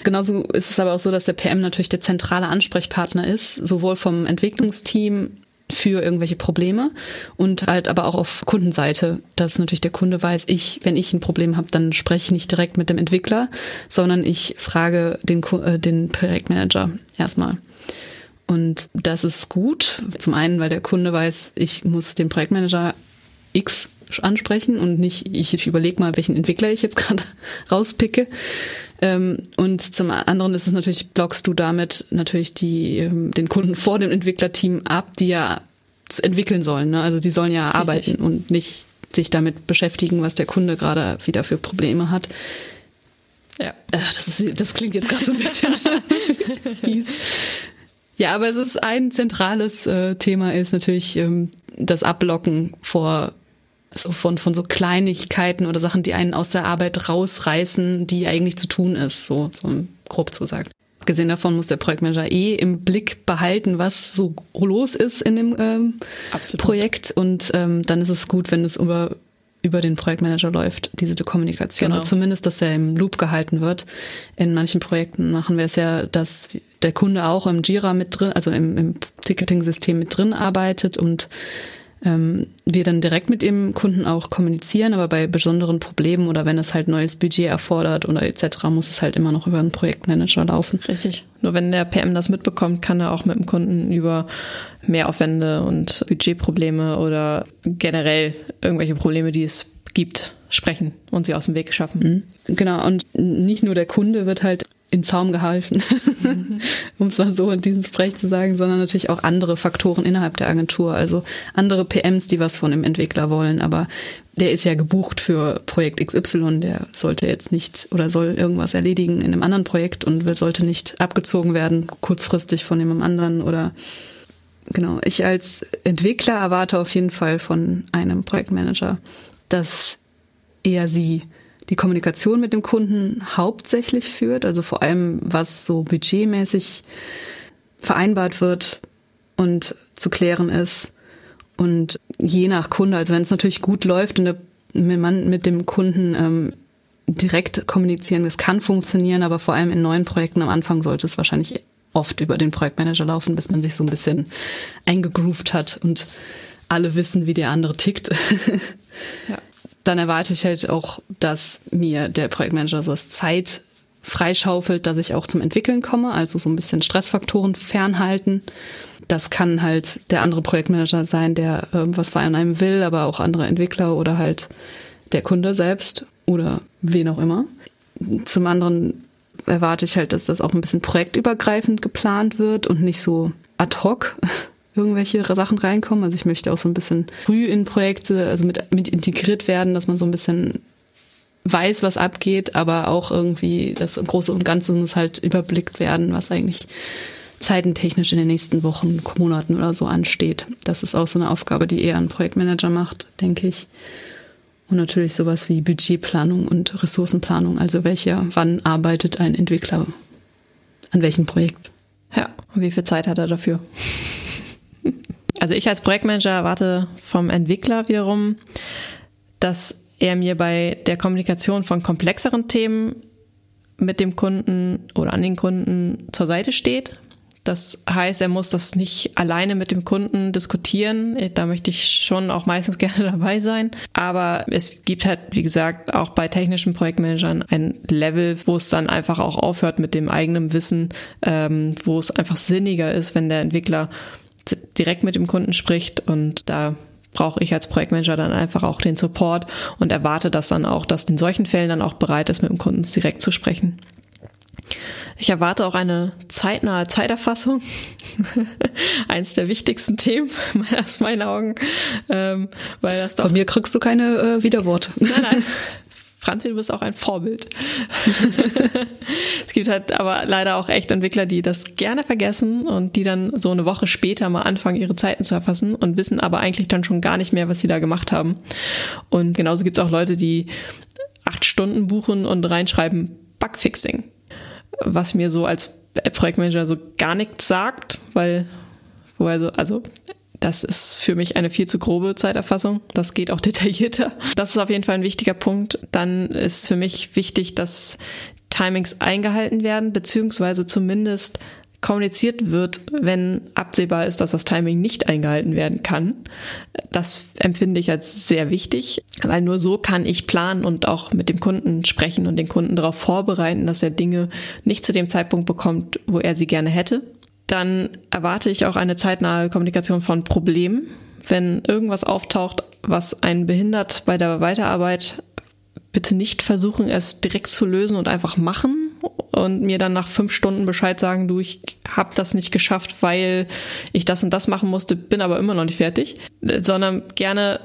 Genauso ist es aber auch so, dass der PM natürlich der zentrale Ansprechpartner ist, sowohl vom Entwicklungsteam für irgendwelche Probleme und halt aber auch auf Kundenseite, dass natürlich der Kunde weiß, ich, wenn ich ein Problem habe, dann spreche ich nicht direkt mit dem Entwickler, sondern ich frage den, äh, den Projektmanager erstmal. Und das ist gut. Zum einen, weil der Kunde weiß, ich muss den Projektmanager X ansprechen und nicht, ich, ich überlege mal, welchen Entwickler ich jetzt gerade rauspicke. Ähm, und zum anderen ist es natürlich, blockst du damit natürlich die, ähm, den Kunden vor dem Entwicklerteam ab, die ja entwickeln sollen. Ne? Also die sollen ja Richtig. arbeiten und nicht sich damit beschäftigen, was der Kunde gerade wieder für Probleme hat. Ja. Äh, das, ist, das klingt jetzt gerade so ein bisschen fies. Ja, aber es ist ein zentrales äh, Thema ist natürlich ähm, das Abblocken vor so von, von so Kleinigkeiten oder Sachen, die einen aus der Arbeit rausreißen, die eigentlich zu tun ist, so, so grob gesagt. Gesehen davon muss der Projektmanager eh im Blick behalten, was so los ist in dem ähm, Projekt. Und ähm, dann ist es gut, wenn es über, über den Projektmanager läuft, diese Kommunikation. Genau. Oder zumindest, dass er im Loop gehalten wird. In manchen Projekten machen wir es ja, dass der Kunde auch im Jira mit drin, also im, im Ticketing-System mit drin arbeitet und ähm, wir dann direkt mit dem Kunden auch kommunizieren, aber bei besonderen Problemen oder wenn es halt neues Budget erfordert oder etc., muss es halt immer noch über einen Projektmanager laufen. Richtig. Nur wenn der PM das mitbekommt, kann er auch mit dem Kunden über Mehraufwände und Budgetprobleme oder generell irgendwelche Probleme, die es gibt, sprechen und sie aus dem Weg schaffen. Mhm. Genau, und nicht nur der Kunde wird halt in Zaum gehalten, um es mal so in diesem Sprech zu sagen, sondern natürlich auch andere Faktoren innerhalb der Agentur, also andere PMs, die was von dem Entwickler wollen, aber der ist ja gebucht für Projekt XY, der sollte jetzt nicht oder soll irgendwas erledigen in einem anderen Projekt und sollte nicht abgezogen werden, kurzfristig von dem anderen oder genau. Ich als Entwickler erwarte auf jeden Fall von einem Projektmanager, dass er sie die Kommunikation mit dem Kunden hauptsächlich führt, also vor allem was so budgetmäßig vereinbart wird und zu klären ist. Und je nach Kunde, also wenn es natürlich gut läuft und man mit dem Kunden ähm, direkt kommunizieren, das kann funktionieren, aber vor allem in neuen Projekten am Anfang sollte es wahrscheinlich oft über den Projektmanager laufen, bis man sich so ein bisschen eingegroovt hat und alle wissen, wie der andere tickt. ja dann erwarte ich halt auch, dass mir der Projektmanager so als Zeit freischaufelt, dass ich auch zum Entwickeln komme, also so ein bisschen Stressfaktoren fernhalten. Das kann halt der andere Projektmanager sein, der irgendwas von einem will, aber auch andere Entwickler oder halt der Kunde selbst oder wen auch immer. Zum anderen erwarte ich halt, dass das auch ein bisschen projektübergreifend geplant wird und nicht so ad hoc irgendwelche Sachen reinkommen. Also ich möchte auch so ein bisschen früh in Projekte, also mit, mit integriert werden, dass man so ein bisschen weiß, was abgeht, aber auch irgendwie das Große und Ganze muss halt überblickt werden, was eigentlich zeitentechnisch in den nächsten Wochen, Monaten oder so ansteht. Das ist auch so eine Aufgabe, die eher ein Projektmanager macht, denke ich. Und natürlich sowas wie Budgetplanung und Ressourcenplanung, also welcher, wann arbeitet ein Entwickler an welchem Projekt. Ja, und wie viel Zeit hat er dafür? Also ich als Projektmanager erwarte vom Entwickler wiederum, dass er mir bei der Kommunikation von komplexeren Themen mit dem Kunden oder an den Kunden zur Seite steht. Das heißt, er muss das nicht alleine mit dem Kunden diskutieren. Da möchte ich schon auch meistens gerne dabei sein. Aber es gibt halt, wie gesagt, auch bei technischen Projektmanagern ein Level, wo es dann einfach auch aufhört mit dem eigenen Wissen, ähm, wo es einfach sinniger ist, wenn der Entwickler direkt mit dem Kunden spricht und da brauche ich als Projektmanager dann einfach auch den Support und erwarte das dann auch, dass in solchen Fällen dann auch bereit ist, mit dem Kunden direkt zu sprechen. Ich erwarte auch eine zeitnahe Zeiterfassung. Eins der wichtigsten Themen aus meinen Augen. Ähm, weil das doch Von mir kriegst du keine äh, Widerworte. Nein, nein. Franzi, du bist auch ein Vorbild. es gibt halt aber leider auch echt Entwickler, die das gerne vergessen und die dann so eine Woche später mal anfangen, ihre Zeiten zu erfassen und wissen aber eigentlich dann schon gar nicht mehr, was sie da gemacht haben. Und genauso gibt es auch Leute, die acht Stunden buchen und reinschreiben Bugfixing. Was mir so als Projektmanager so gar nichts sagt, weil, also, also das ist für mich eine viel zu grobe Zeiterfassung. Das geht auch detaillierter. Das ist auf jeden Fall ein wichtiger Punkt. Dann ist für mich wichtig, dass Timings eingehalten werden, beziehungsweise zumindest kommuniziert wird, wenn absehbar ist, dass das Timing nicht eingehalten werden kann. Das empfinde ich als sehr wichtig, weil nur so kann ich planen und auch mit dem Kunden sprechen und den Kunden darauf vorbereiten, dass er Dinge nicht zu dem Zeitpunkt bekommt, wo er sie gerne hätte dann erwarte ich auch eine zeitnahe Kommunikation von Problemen. Wenn irgendwas auftaucht, was einen behindert bei der Weiterarbeit, bitte nicht versuchen, es direkt zu lösen und einfach machen und mir dann nach fünf Stunden Bescheid sagen, du, ich habe das nicht geschafft, weil ich das und das machen musste, bin aber immer noch nicht fertig, sondern gerne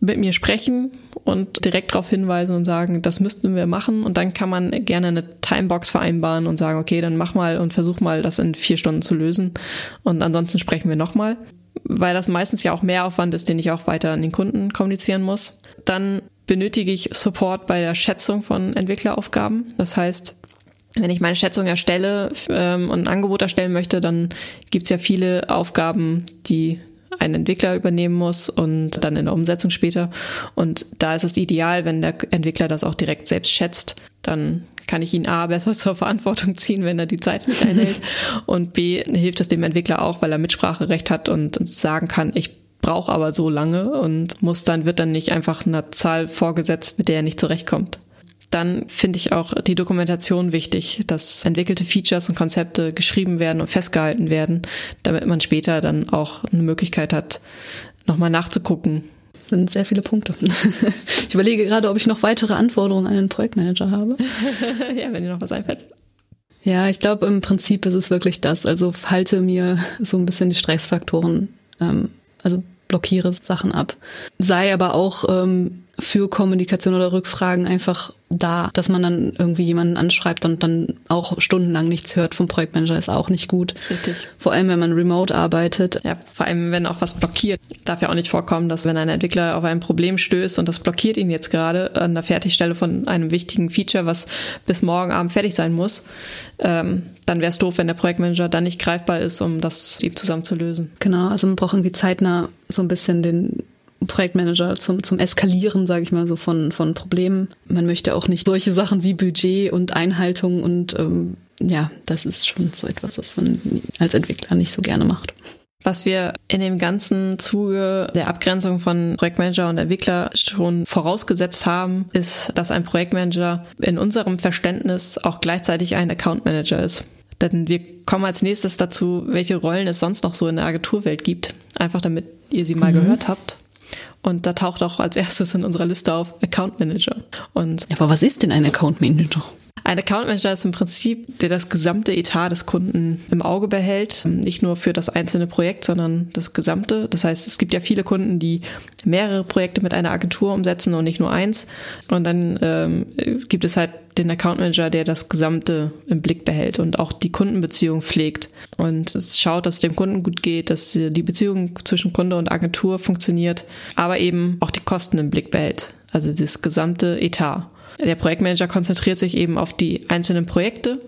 mit mir sprechen und direkt darauf hinweisen und sagen, das müssten wir machen. Und dann kann man gerne eine Timebox vereinbaren und sagen, okay, dann mach mal und versuch mal, das in vier Stunden zu lösen. Und ansonsten sprechen wir nochmal, weil das meistens ja auch mehr Aufwand ist, den ich auch weiter an den Kunden kommunizieren muss. Dann benötige ich Support bei der Schätzung von Entwickleraufgaben. Das heißt, wenn ich meine Schätzung erstelle ähm, und ein Angebot erstellen möchte, dann gibt es ja viele Aufgaben, die ein Entwickler übernehmen muss und dann in der Umsetzung später. Und da ist es ideal, wenn der Entwickler das auch direkt selbst schätzt, dann kann ich ihn A besser zur Verantwortung ziehen, wenn er die Zeit nicht einhält. Und B hilft es dem Entwickler auch, weil er Mitspracherecht hat und sagen kann, ich brauche aber so lange und muss dann wird dann nicht einfach eine Zahl vorgesetzt, mit der er nicht zurechtkommt dann finde ich auch die Dokumentation wichtig, dass entwickelte Features und Konzepte geschrieben werden und festgehalten werden, damit man später dann auch eine Möglichkeit hat, nochmal nachzugucken. Das sind sehr viele Punkte. Ich überlege gerade, ob ich noch weitere Anforderungen an den Projektmanager habe. ja, wenn dir noch was einfällt. Ja, ich glaube, im Prinzip ist es wirklich das. Also halte mir so ein bisschen die Stressfaktoren, ähm, also blockiere Sachen ab. Sei aber auch ähm, für Kommunikation oder Rückfragen einfach da, dass man dann irgendwie jemanden anschreibt und dann auch stundenlang nichts hört vom Projektmanager ist auch nicht gut. Richtig. Vor allem, wenn man remote arbeitet. Ja, vor allem, wenn auch was blockiert. Darf ja auch nicht vorkommen, dass wenn ein Entwickler auf ein Problem stößt und das blockiert ihn jetzt gerade an der Fertigstelle von einem wichtigen Feature, was bis morgen Abend fertig sein muss, ähm, dann wäre es doof, wenn der Projektmanager dann nicht greifbar ist, um das ihm zusammen zu lösen. Genau, also man braucht irgendwie zeitnah so ein bisschen den Projektmanager zum, zum Eskalieren, sage ich mal so, von, von Problemen. Man möchte auch nicht solche Sachen wie Budget und Einhaltung und ähm, ja, das ist schon so etwas, was man als Entwickler nicht so gerne macht. Was wir in dem ganzen Zuge der Abgrenzung von Projektmanager und Entwickler schon vorausgesetzt haben, ist, dass ein Projektmanager in unserem Verständnis auch gleichzeitig ein Account Manager ist. Denn wir kommen als nächstes dazu, welche Rollen es sonst noch so in der Agenturwelt gibt. Einfach damit ihr sie mal mhm. gehört habt. Und da taucht auch als erstes in unserer Liste auf Account Manager. Und Aber was ist denn ein Account Manager? Ein Account Manager ist im Prinzip, der das gesamte Etat des Kunden im Auge behält. Nicht nur für das einzelne Projekt, sondern das gesamte. Das heißt, es gibt ja viele Kunden, die mehrere Projekte mit einer Agentur umsetzen und nicht nur eins. Und dann ähm, gibt es halt den Account Manager, der das Gesamte im Blick behält und auch die Kundenbeziehung pflegt und es schaut, dass es dem Kunden gut geht, dass die Beziehung zwischen Kunde und Agentur funktioniert, aber eben auch die Kosten im Blick behält. Also das gesamte Etat. Der Projektmanager konzentriert sich eben auf die einzelnen Projekte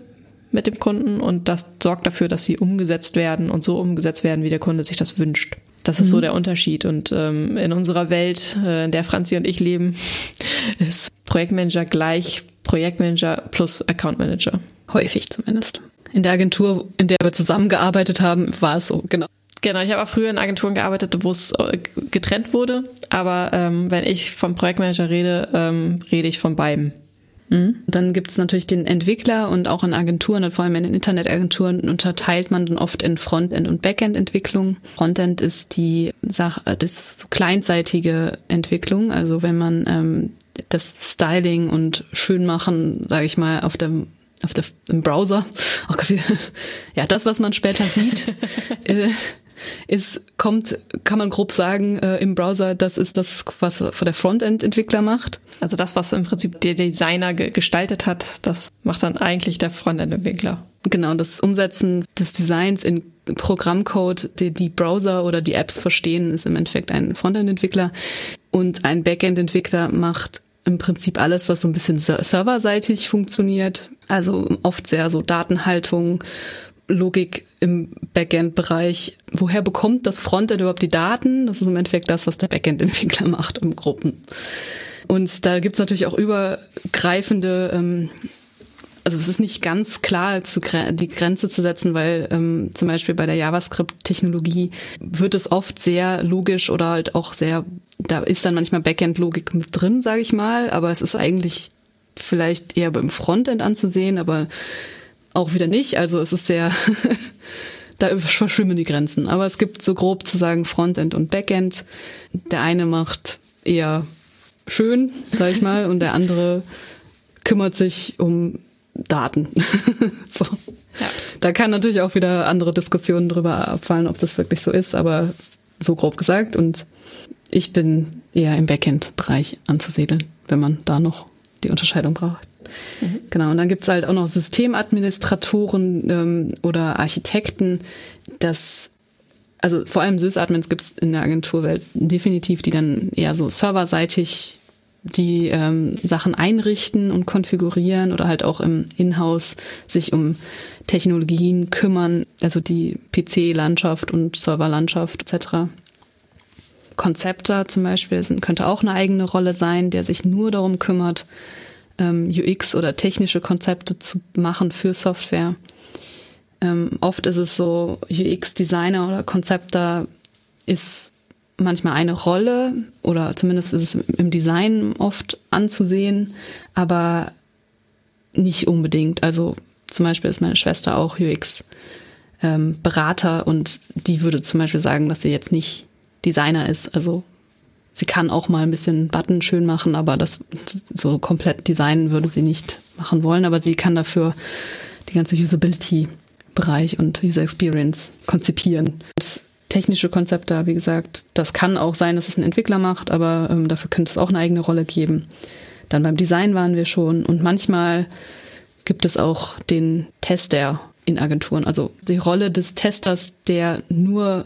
mit dem Kunden und das sorgt dafür, dass sie umgesetzt werden und so umgesetzt werden, wie der Kunde sich das wünscht. Das ist mhm. so der Unterschied. Und ähm, in unserer Welt, äh, in der Franzi und ich leben, ist Projektmanager gleich Projektmanager plus Account Manager. Häufig zumindest. In der Agentur, in der wir zusammengearbeitet haben, war es so, genau. Genau, ich habe auch früher in Agenturen gearbeitet, wo es äh, getrennt wurde. Aber ähm, wenn ich vom Projektmanager rede, ähm, rede ich von beiden. Mhm. Dann gibt es natürlich den Entwickler und auch in Agenturen und vor allem in den Internetagenturen unterteilt man dann oft in Frontend- und Backend-Entwicklung. Frontend ist die Sache, äh, das so kleinseitige Entwicklung, also wenn man ähm, das Styling und Schönmachen, sage ich mal, auf dem auf der, im Browser, Gott, ja, das, was man später sieht, äh, ist, kommt, kann man grob sagen, äh, im Browser, das ist das, was der Frontend-Entwickler macht. Also das, was im Prinzip der Designer ge gestaltet hat, das macht dann eigentlich der Frontend-Entwickler. Genau, das Umsetzen des Designs in Programmcode, die die Browser oder die Apps verstehen, ist im Endeffekt ein Frontend-Entwickler. Und ein Backend-Entwickler macht im Prinzip alles, was so ein bisschen serverseitig funktioniert. Also oft sehr so Datenhaltung, Logik im Backend-Bereich. Woher bekommt das Frontend überhaupt die Daten? Das ist im Endeffekt das, was der Backend-Entwickler macht im Gruppen. Und da gibt's natürlich auch übergreifende ähm, also es ist nicht ganz klar zu, die Grenze zu setzen, weil ähm, zum Beispiel bei der JavaScript-Technologie wird es oft sehr logisch oder halt auch sehr, da ist dann manchmal Backend-Logik mit drin, sage ich mal, aber es ist eigentlich vielleicht eher beim Frontend anzusehen, aber auch wieder nicht. Also es ist sehr, da verschwimmen die Grenzen. Aber es gibt so grob zu sagen Frontend und Backend. Der eine macht eher schön, sag ich mal, und der andere kümmert sich um Daten. so. ja. Da kann natürlich auch wieder andere Diskussionen drüber abfallen, ob das wirklich so ist, aber so grob gesagt. Und ich bin eher im Backend-Bereich anzusiedeln, wenn man da noch die Unterscheidung braucht. Mhm. Genau, und dann gibt's halt auch noch Systemadministratoren ähm, oder Architekten, das also vor allem Sysadmins gibt's in der Agenturwelt definitiv, die dann eher so serverseitig die ähm, Sachen einrichten und konfigurieren oder halt auch im Inhouse sich um Technologien kümmern, also die PC-Landschaft und Serverlandschaft etc. Konzepter zum Beispiel sind, könnte auch eine eigene Rolle sein, der sich nur darum kümmert, ähm, UX oder technische Konzepte zu machen für Software. Ähm, oft ist es so, UX-Designer oder Konzepter ist manchmal eine Rolle oder zumindest ist es im Design oft anzusehen, aber nicht unbedingt. Also zum Beispiel ist meine Schwester auch UX ähm, und die würde zum Beispiel sagen, dass sie jetzt nicht Designer ist. Also sie kann auch mal ein bisschen Button schön machen, aber das so komplett Design würde sie nicht machen wollen, aber sie kann dafür die ganze Usability Bereich und User Experience konzipieren. Und technische Konzepte, wie gesagt, das kann auch sein, dass es ein Entwickler macht, aber ähm, dafür könnte es auch eine eigene Rolle geben. Dann beim Design waren wir schon und manchmal gibt es auch den Tester in Agenturen, also die Rolle des Testers, der nur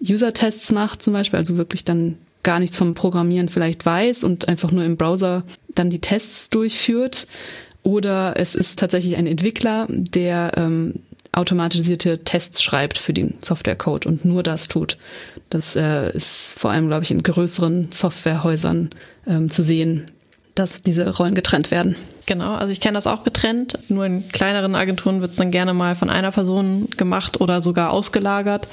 User-Tests macht zum Beispiel, also wirklich dann gar nichts vom Programmieren vielleicht weiß und einfach nur im Browser dann die Tests durchführt. Oder es ist tatsächlich ein Entwickler, der ähm, automatisierte Tests schreibt für den Softwarecode und nur das tut. Das äh, ist vor allem, glaube ich, in größeren Softwarehäusern ähm, zu sehen, dass diese Rollen getrennt werden. Genau, also ich kenne das auch getrennt. Nur in kleineren Agenturen wird es dann gerne mal von einer Person gemacht oder sogar ausgelagert.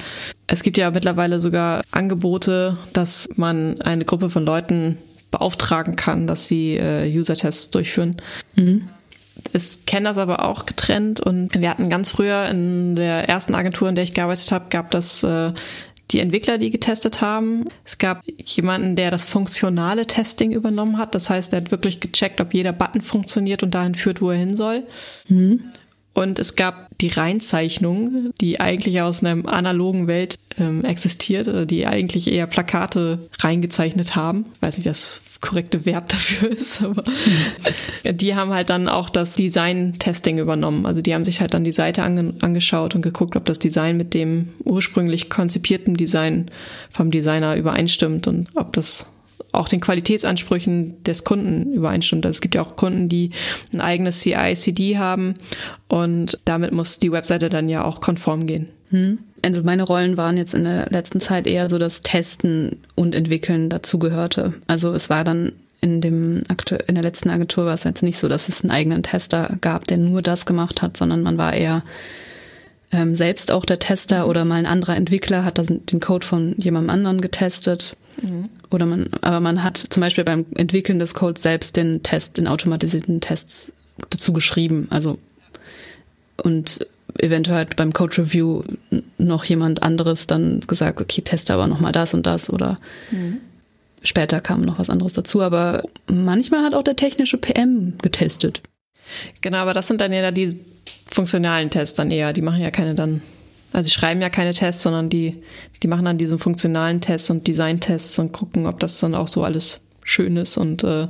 Es gibt ja mittlerweile sogar Angebote, dass man eine Gruppe von Leuten beauftragen kann, dass sie äh, User-Tests durchführen. Mhm ich kenne das aber auch getrennt und wir hatten ganz früher in der ersten Agentur, in der ich gearbeitet habe, gab das äh, die Entwickler, die getestet haben. Es gab jemanden, der das funktionale Testing übernommen hat. Das heißt, er hat wirklich gecheckt, ob jeder Button funktioniert und dahin führt, wo er hin soll. Mhm. Und es gab die Reinzeichnung, die eigentlich aus einer analogen Welt ähm, existiert, äh, die eigentlich eher Plakate reingezeichnet haben. Ich weiß nicht, wie das korrekte Verb dafür ist, aber mhm. die haben halt dann auch das Design-Testing übernommen. Also die haben sich halt dann die Seite ange angeschaut und geguckt, ob das Design mit dem ursprünglich konzipierten Design vom Designer übereinstimmt und ob das auch den Qualitätsansprüchen des Kunden übereinstimmt. Also es gibt ja auch Kunden, die ein eigenes CI-CD haben und damit muss die Webseite dann ja auch konform gehen. Hm. Also meine Rollen waren jetzt in der letzten Zeit eher so, dass Testen und Entwickeln dazugehörte. Also es war dann in dem in der letzten Agentur war es jetzt nicht so, dass es einen eigenen Tester gab, der nur das gemacht hat, sondern man war eher ähm, selbst auch der Tester oder mal ein anderer Entwickler hat den Code von jemandem anderen getestet. Mhm. Oder man, aber man hat zum Beispiel beim Entwickeln des Codes selbst den Test, den automatisierten Tests dazu geschrieben. Also und eventuell hat beim Code Review noch jemand anderes dann gesagt, okay, teste aber noch mal das und das oder mhm. später kam noch was anderes dazu. Aber manchmal hat auch der technische PM getestet. Genau, aber das sind dann ja die funktionalen Tests dann eher. Die machen ja keine dann Also sie schreiben ja keine Tests, sondern die, die machen dann diese funktionalen Tests und Design-Tests und gucken, ob das dann auch so alles schön ist und äh,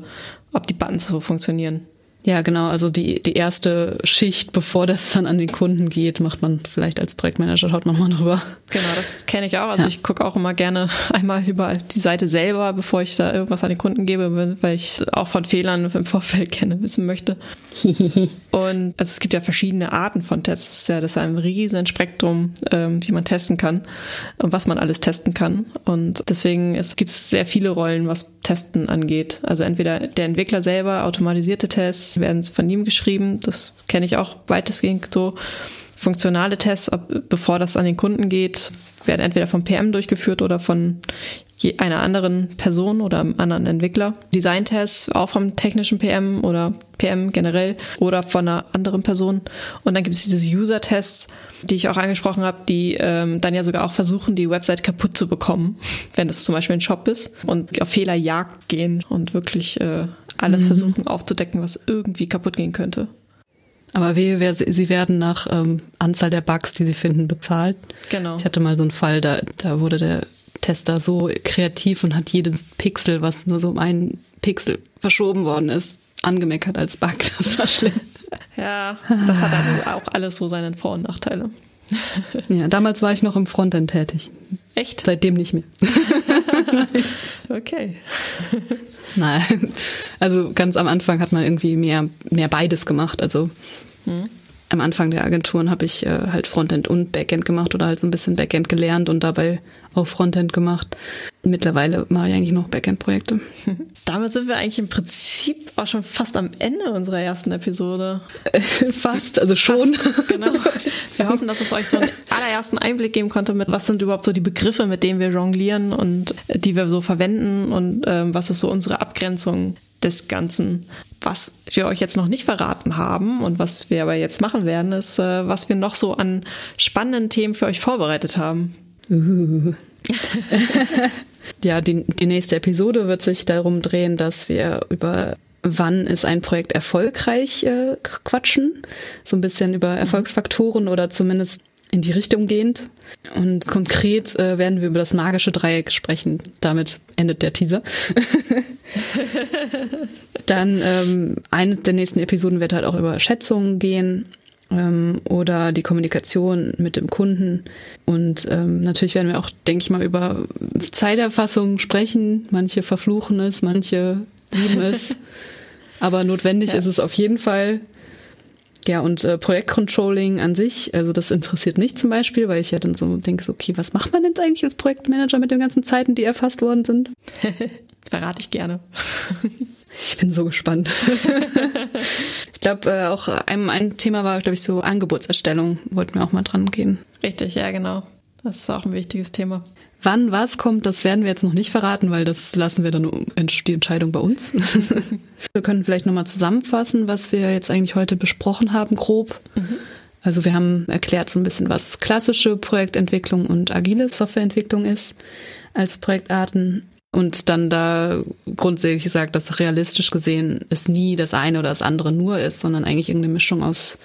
ob die Buttons so funktionieren. Ja, genau. Also die, die erste Schicht, bevor das dann an den Kunden geht, macht man vielleicht als Projektmanager, schaut nochmal drüber. Genau, das kenne ich auch. Also ja. ich gucke auch immer gerne einmal über die Seite selber, bevor ich da irgendwas an den Kunden gebe, weil ich auch von Fehlern im Vorfeld kenne, wissen möchte. und also es gibt ja verschiedene Arten von Tests. Das ist ja das ist ein riesen Spektrum, ähm, wie man testen kann und was man alles testen kann. Und deswegen es gibt sehr viele Rollen, was Testen angeht. Also entweder der Entwickler selber, automatisierte Tests werden von ihm geschrieben. Das kenne ich auch weitestgehend so. Funktionale Tests, ob, bevor das an den Kunden geht, werden entweder vom PM durchgeführt oder von einer anderen Person oder einem anderen Entwickler. Design-Tests auch vom technischen PM oder PM generell oder von einer anderen Person. Und dann gibt es diese User-Tests, die ich auch angesprochen habe, die ähm, dann ja sogar auch versuchen, die Website kaputt zu bekommen, wenn es zum Beispiel ein Shop ist und auf Fehlerjagd gehen und wirklich äh, alles mhm. versuchen aufzudecken, was irgendwie kaputt gehen könnte. Aber wehe, wer, sie werden nach ähm, Anzahl der Bugs, die sie finden, bezahlt. Genau. Ich hatte mal so einen Fall, da, da wurde der Tester so kreativ und hat jeden Pixel, was nur so um einen Pixel verschoben worden ist, angemeckert als Bug. Das war schlimm. Ja, das hat also auch alles so seine Vor- und Nachteile. Ja, damals war ich noch im Frontend tätig. Echt? Seitdem nicht mehr. okay. Nein. Also ganz am Anfang hat man irgendwie mehr, mehr beides gemacht. Also hm am Anfang der Agenturen habe ich äh, halt Frontend und Backend gemacht oder halt so ein bisschen Backend gelernt und dabei auch Frontend gemacht. Mittlerweile mache ich eigentlich noch Backend-Projekte. Damit sind wir eigentlich im Prinzip auch schon fast am Ende unserer ersten Episode. fast, also schon. Fast, genau. Wir hoffen, dass es euch so einen allerersten Einblick geben konnte mit, was sind überhaupt so die Begriffe, mit denen wir jonglieren und die wir so verwenden und ähm, was ist so unsere Abgrenzung des Ganzen. Was wir euch jetzt noch nicht verraten haben und was wir aber jetzt machen werden, ist, äh, was wir noch so an spannenden Themen für euch vorbereitet haben. Uh. ja, die, die nächste Episode wird sich darum drehen, dass wir über wann ist ein Projekt erfolgreich äh, quatschen. So ein bisschen über Erfolgsfaktoren oder zumindest in die Richtung gehend. Und konkret äh, werden wir über das magische Dreieck sprechen. Damit endet der Teaser. Dann ähm, eine der nächsten Episoden wird halt auch über Schätzungen gehen ähm, oder die Kommunikation mit dem Kunden. Und ähm, natürlich werden wir auch, denke ich mal, über Zeiterfassung sprechen. Manche verfluchen es, manche lieben es. Aber notwendig ja. ist es auf jeden Fall. Ja, und äh, Projektcontrolling an sich, also das interessiert mich zum Beispiel, weil ich ja dann so denke, so, okay, was macht man denn eigentlich als Projektmanager mit den ganzen Zeiten, die erfasst worden sind? Verrate ich gerne. Ich bin so gespannt. ich glaube, äh, auch ein, ein Thema war, glaube ich, so Angebotserstellung. Wollten wir auch mal dran gehen. Richtig, ja, genau. Das ist auch ein wichtiges Thema. Wann was kommt, das werden wir jetzt noch nicht verraten, weil das lassen wir dann die Entscheidung bei uns. wir können vielleicht nochmal zusammenfassen, was wir jetzt eigentlich heute besprochen haben, grob. Mhm. Also wir haben erklärt so ein bisschen, was klassische Projektentwicklung und agile Softwareentwicklung ist als Projektarten. Und dann da grundsätzlich gesagt, dass realistisch gesehen es nie das eine oder das andere nur ist, sondern eigentlich irgendeine Mischung aus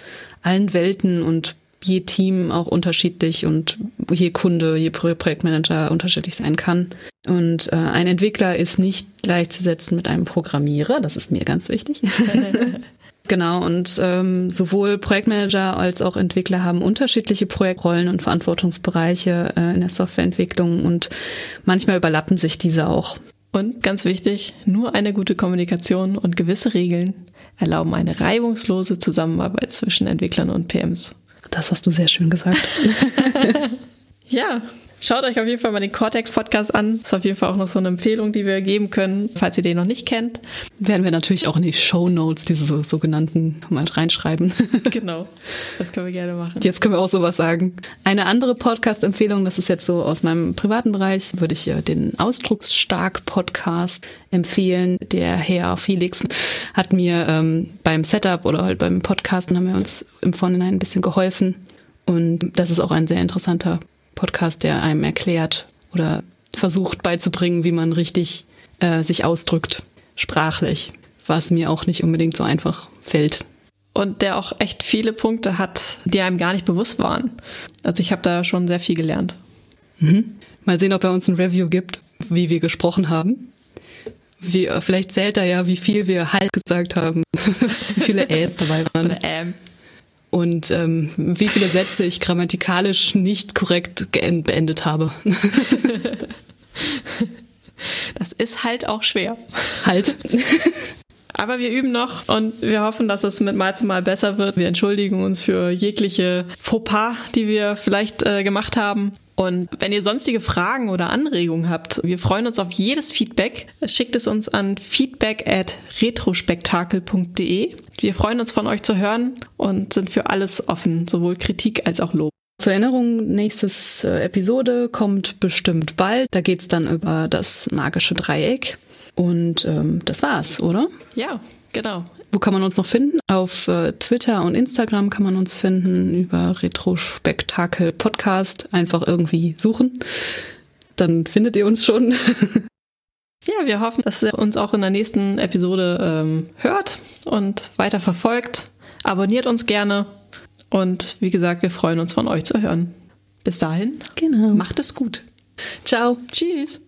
allen Welten und je Team auch unterschiedlich und je Kunde, je Projektmanager unterschiedlich sein kann. Und äh, ein Entwickler ist nicht gleichzusetzen mit einem Programmierer, das ist mir ganz wichtig. Genau, und ähm, sowohl Projektmanager als auch Entwickler haben unterschiedliche Projektrollen und Verantwortungsbereiche äh, in der Softwareentwicklung und manchmal überlappen sich diese auch. Und ganz wichtig, nur eine gute Kommunikation und gewisse Regeln erlauben eine reibungslose Zusammenarbeit zwischen Entwicklern und PMs. Das hast du sehr schön gesagt. ja, Schaut euch auf jeden Fall mal den Cortex-Podcast an. Ist auf jeden Fall auch noch so eine Empfehlung, die wir geben können, falls ihr den noch nicht kennt. Werden wir natürlich auch in die Show Notes, diese sogenannten, mal reinschreiben. genau, das können wir gerne machen. Jetzt können wir auch sowas sagen. Eine andere Podcast-Empfehlung, das ist jetzt so aus meinem privaten Bereich, würde ich den Ausdrucksstark-Podcast empfehlen. Der Herr Felix hat mir ähm, beim Setup oder halt beim Podcasten haben wir uns im Vorhinein ein bisschen geholfen. Und das ist auch ein sehr interessanter Podcast, der einem erklärt oder versucht beizubringen, wie man richtig äh, sich ausdrückt, sprachlich, was mir auch nicht unbedingt so einfach fällt. und der auch echt viele Punkte hat, die einem gar nicht bewusst waren. Also ich habe da schon sehr viel gelernt. Mhm. Mal sehen, ob er uns ein Review gibt, wie wir gesprochen haben. Wie, äh, vielleicht zählt er ja, wie viel wir halt gesagt haben, wie viele Äs dabei waren. Oder ähm. Und ähm, wie viele Sätze ich grammatikalisch nicht korrekt beendet habe. das ist halt auch schwer. Halt. Aber wir üben noch und wir hoffen, dass es mit Mal zu Mal besser wird. Wir entschuldigen uns für jegliche Fauxpas, die wir vielleicht äh, gemacht haben. Und wenn ihr sonstige Fragen oder Anregungen habt, wir freuen uns auf jedes Feedback. Schickt es uns an feedback at retrospektakel.de. Wir freuen uns von euch zu hören und sind für alles offen, sowohl Kritik als auch Lob. Zur Erinnerung, nächstes äh, Episode kommt bestimmt bald. Da geht's dann über das magische Dreieck. Und ähm, das war's, oder? Ja, genau. Wo kann man uns noch finden? Auf äh, Twitter und Instagram kann man uns finden über Retrospektakel Podcast. Einfach irgendwie suchen. Dann findet ihr uns schon. ja, wir hoffen, dass ihr uns auch in der nächsten Episode ähm, hört und weiter verfolgt. Abonniert uns gerne. Und wie gesagt, wir freuen uns von euch zu hören. Bis dahin, genau. macht es gut. Ciao. Tschüss.